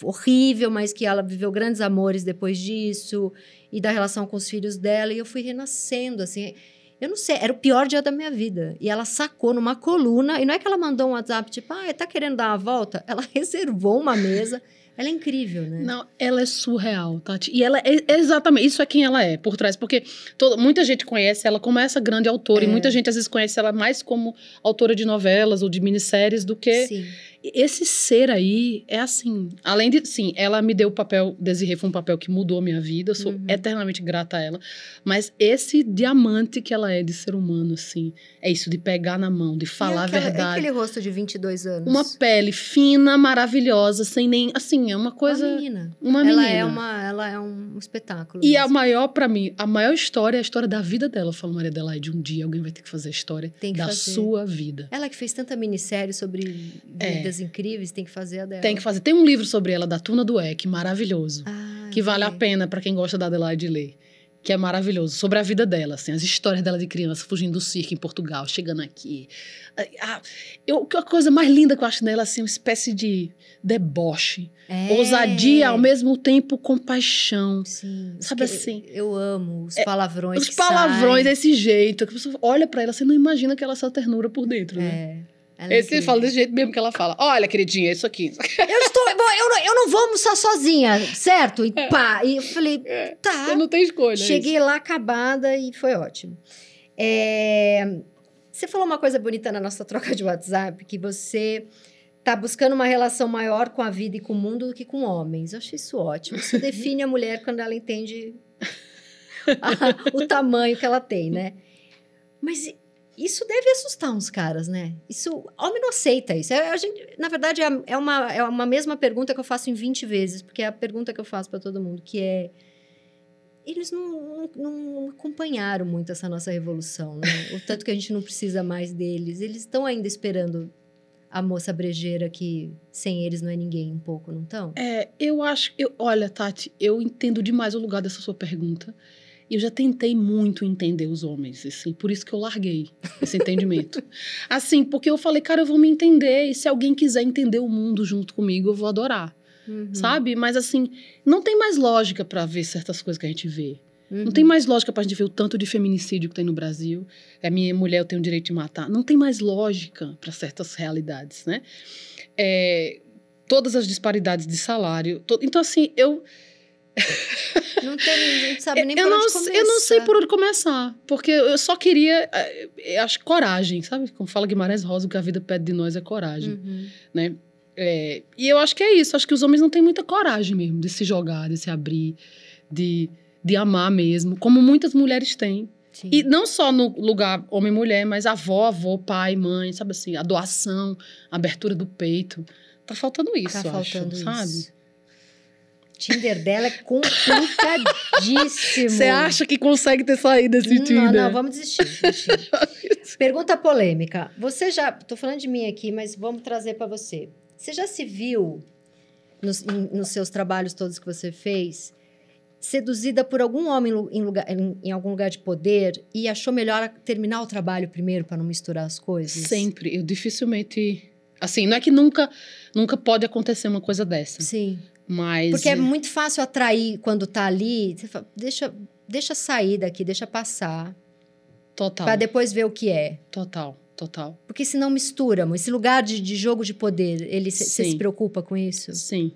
horrível, mas que ela viveu grandes amores depois disso, e da relação com os filhos dela, e eu fui renascendo, assim. Eu não sei, era o pior dia da minha vida. E ela sacou numa coluna, e não é que ela mandou um WhatsApp, tipo, ah, tá querendo dar uma volta? Ela reservou uma mesa. Ela é incrível, né? Não, ela é surreal, Tati. E ela é exatamente isso é quem ela é por trás, porque toda, muita gente conhece ela como essa grande autora é. e muita gente às vezes conhece ela mais como autora de novelas ou de minisséries do que Sim esse ser aí é assim. Além de, sim, ela me deu o papel, Desirê foi um papel que mudou a minha vida, eu sou uhum. eternamente grata a ela. Mas esse diamante que ela é de ser humano, assim, é isso, de pegar na mão, de falar aquela, a verdade. É aquele rosto de 22 anos. Uma pele fina, maravilhosa, sem nem. Assim, é uma coisa. Uma menina. Uma ela menina. É uma, ela é um espetáculo. E mesmo. a maior, para mim, a maior história é a história da vida dela. Eu falo, Maria Adelaide, um dia alguém vai ter que fazer a história da fazer. sua vida. Ela que fez tanta minissérie sobre é. Vidas incríveis, tem que fazer a dela. Tem que fazer. Tem um livro sobre ela, da Tuna do Eck, maravilhoso. Ah, que vale a pena para quem gosta da Adelaide ler. Que é maravilhoso. Sobre a vida dela, assim, as histórias dela de criança, fugindo do circo em Portugal, chegando aqui. Ah, eu, a coisa mais linda que eu acho nela, assim, uma espécie de deboche. É. Ousadia, ao mesmo tempo compaixão. Sim. Sabe assim? Eu amo os é, palavrões. É, os palavrões desse jeito. Que a pessoa olha para ela, você não imagina que ela é essa ternura por dentro, né? é. Ela Esse fala desse jeito mesmo que ela fala. Olha, queridinha, isso aqui. Eu estou. eu, não, eu não vou almoçar sozinha, certo? E é. pá. E eu falei, é. tá. Você não tem escolha. É Cheguei lá acabada e foi ótimo. É, você falou uma coisa bonita na nossa troca de WhatsApp, que você tá buscando uma relação maior com a vida e com o mundo do que com homens. Eu achei isso ótimo. Isso define a mulher quando ela entende a, o tamanho que ela tem, né? Mas isso deve assustar uns caras, né? Isso, homem não aceita isso. É, a gente, na verdade, é, é, uma, é uma mesma pergunta que eu faço em 20 vezes, porque é a pergunta que eu faço para todo mundo, que é eles não, não, não, acompanharam muito essa nossa revolução, né? O tanto que a gente não precisa mais deles. Eles estão ainda esperando a moça brejeira que sem eles não é ninguém, um pouco, não estão? É, eu acho. Eu, olha, Tati, eu entendo demais o lugar dessa sua pergunta. E eu já tentei muito entender os homens, assim, por isso que eu larguei esse entendimento. assim, porque eu falei, cara, eu vou me entender, e se alguém quiser entender o mundo junto comigo, eu vou adorar. Uhum. Sabe? Mas assim, não tem mais lógica para ver certas coisas que a gente vê. Uhum. Não tem mais lógica pra gente ver o tanto de feminicídio que tem no Brasil. A minha mulher eu tenho o direito de matar. Não tem mais lógica para certas realidades, né? É, todas as disparidades de salário. To... Então, assim, eu não, tem, não sabe nem eu por não, onde começar. Eu não sei por onde começar. Porque eu só queria. Eh, acho coragem, sabe? Como fala Guimarães Rosa, o que a vida pede de nós é coragem. Uhum. Né? É, e eu acho que é isso. Acho que os homens não têm muita coragem mesmo de se jogar, de se abrir, de, de amar mesmo, como muitas mulheres têm. Sim. E não só no lugar homem e mulher, mas avó, avô, pai, mãe, sabe assim, a doação, a abertura do peito. Tá faltando isso, tá faltando acho, isso. sabe? Tinder dela é complicadíssimo. Você acha que consegue ter saído desse não, Tinder? Não, vamos desistir. desistir. Pergunta polêmica. Você já. Tô falando de mim aqui, mas vamos trazer para você. Você já se viu nos, nos seus trabalhos todos que você fez? seduzida por algum homem em, lugar, em, em, algum lugar de poder e achou melhor terminar o trabalho primeiro para não misturar as coisas? Sempre. Eu dificilmente. Assim, não é que nunca, nunca pode acontecer uma coisa dessa. Sim. Mas... Porque é muito fácil atrair quando tá ali. Você fala, deixa, deixa sair daqui, deixa passar. Total. Para depois ver o que é. Total, total. Porque senão mistura. Esse lugar de, de jogo de poder, ele você se preocupa com isso? Sim.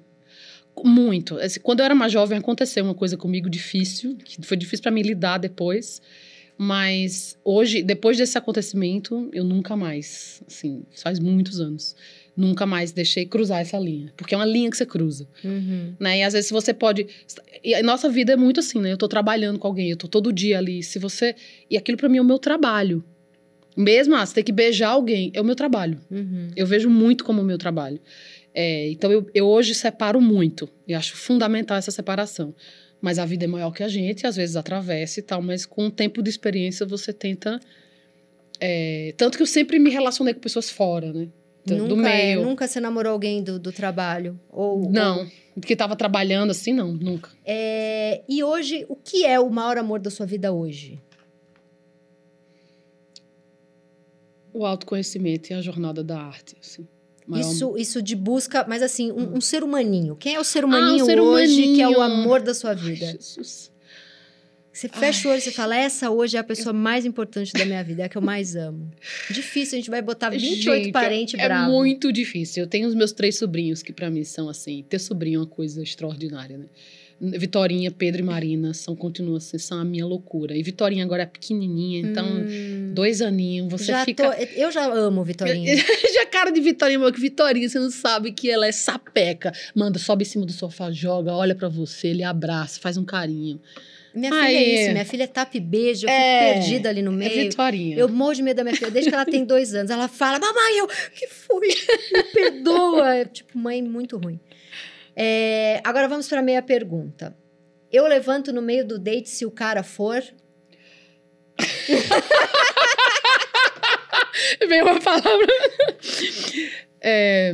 Muito. Quando eu era mais jovem, aconteceu uma coisa comigo difícil, que foi difícil para mim lidar depois. Mas hoje, depois desse acontecimento, eu nunca mais, assim, faz muitos anos, nunca mais deixei cruzar essa linha. Porque é uma linha que você cruza. Uhum. Né? E às vezes você pode. E a nossa vida é muito assim, né? Eu tô trabalhando com alguém, eu tô todo dia ali. Se você. E aquilo para mim é o meu trabalho. Mesmo, ah, você tem que beijar alguém, é o meu trabalho. Uhum. Eu vejo muito como o meu trabalho. É, então eu, eu hoje separo muito. E acho fundamental essa separação. Mas a vida é maior que a gente, às vezes atravessa e tal, mas com o tempo de experiência você tenta É, tanto que eu sempre me relacionei com pessoas fora, né? Do, nunca, do é, meio. nunca você namorou alguém do, do trabalho? Ou, Não, ou- que tava trabalhando assim, não, nunca. É, e hoje, o que é o maior amor da sua vida hoje? O autoconhecimento e a jornada da arte, assim. Maior- Isso, isso de busca, mas assim, um, um ser humaninho. Quem é o ser Ah, humaninho um ser hoje que é o humaninho. amor da sua Ai, vida? Jesus. Você fecha o olho e você fala, essa hoje é a pessoa mais importante da minha vida, é a que eu mais amo. Difícil, a gente vai botar 28 Gente, parentes é. É muito difícil. Eu tenho os meus três sobrinhos que pra mim são assim, ter sobrinho é uma coisa extraordinária, né? Vitorinha, Pedro e Marina são continuam assim, são a minha loucura. E Vitorinha agora é pequenininha, então Hum, dois aninhos, você já fica tô- eu já amo Vitorinha. Já a cara de Vitorinha, meu, que Vitorinha, você não sabe que ela é sapeca. Manda, sobe em cima do sofá, joga, olha pra você, ele abraça, faz um carinho. Minha filha é isso, é. minha filha é tap beijo, eu É, fico perdida ali no É meio. Vitorinha. Eu morro de medo da minha filha, desde que ela tem dois anos. Ela fala, mamãe, eu, que foi? Me perdoa. É, tipo, mãe muito ruim. É, agora vamos para a meia pergunta. Eu levanto no meio do date se o cara for. Vem uma palavra. É,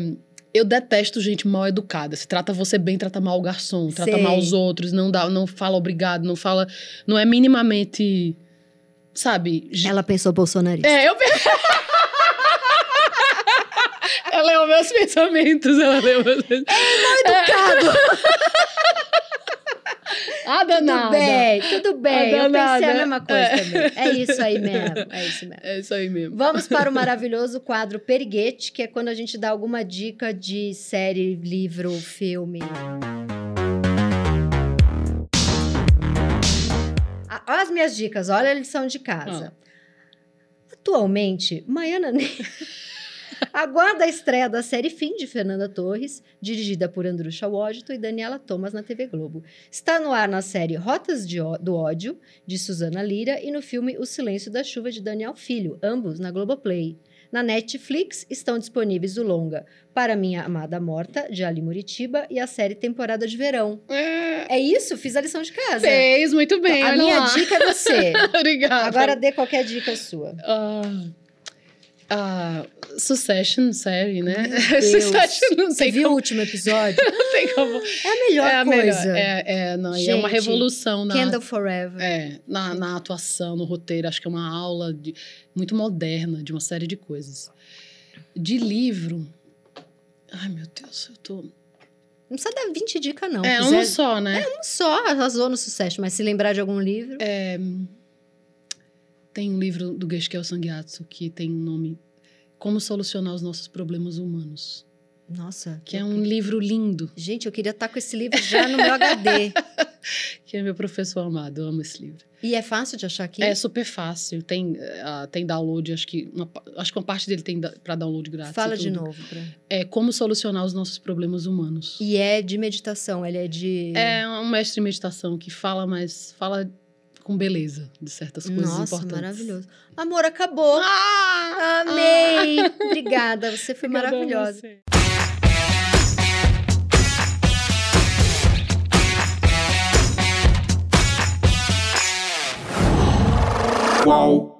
eu detesto gente mal educada. Se trata você bem, trata mal o garçom, trata Sei. mal os outros, não dá, não fala obrigado, não fala, não é minimamente, sabe? Ela pensou bolsonarista. É, eu Ela leu meus pensamentos, ela leu meus pensamentos. Educado! Ah, Tudo danada. bem, tudo bem. Ah, Eu pensei a mesma coisa É. também. É isso aí mesmo. É isso mesmo. É isso aí mesmo. Vamos para o maravilhoso quadro Periguete, que é quando a gente dá alguma dica de série, livro, filme. Ah, Olha as minhas dicas, olha a lição de casa. Atualmente, Maiana Negra aguarda a estreia da série Fim de Fernanda Torres, dirigida por Andrusha Washington e Daniela Thomas na TV Globo. Está no ar na série Rotas do Ódio, de Suzana Lira, e no filme O Silêncio da Chuva, de Daniel Filho, ambos na Globoplay. Na Netflix estão disponíveis o longa Para Minha Amada Morta, de Ali Muritiba, e a série Temporada de Verão. É, É isso? Fiz a lição de casa. fez muito bem. a olha minha lá. dica é você. Obrigada. Agora dê qualquer dica sua. Ah, ah, Succession, série, né? Succession, não Você tem viu o como. último episódio? Não tem como. É a melhor é a coisa. melhor. É, é, não, e é uma Gente, revolução na, Candle Forever. é, na, na atuação, no roteiro. Acho que é uma aula de- muito moderna de uma série de coisas. De livro. Ai, meu Deus, eu tô. Não precisa dar 20 dicas, não. é, Quiser- um só, né? um só arrasou no sucesso, mas se lembrar de algum livro. É, tem um livro do Geskel Sangyatso que tem o nome Como Solucionar os Nossos Problemas Humanos. Nossa. Que é um livro lindo, Gente, eu queria estar com esse livro já no meu HD. que é meu professor amado, eu amo esse livro. E é fácil de achar aqui? É super fácil, tem, ah, tem download, acho que, uma, acho que uma parte dele tem para download grátis. Fala de novo. Pra... É Como Solucionar os Nossos Problemas Humanos. E é de meditação, ele é de... É um mestre em meditação que fala, mas fala com beleza de certas coisas Nossa, importantes. maravilhoso. Amor, acabou. Ah! Amei! Obrigada, você foi Obrigada maravilhosa. você. Qual?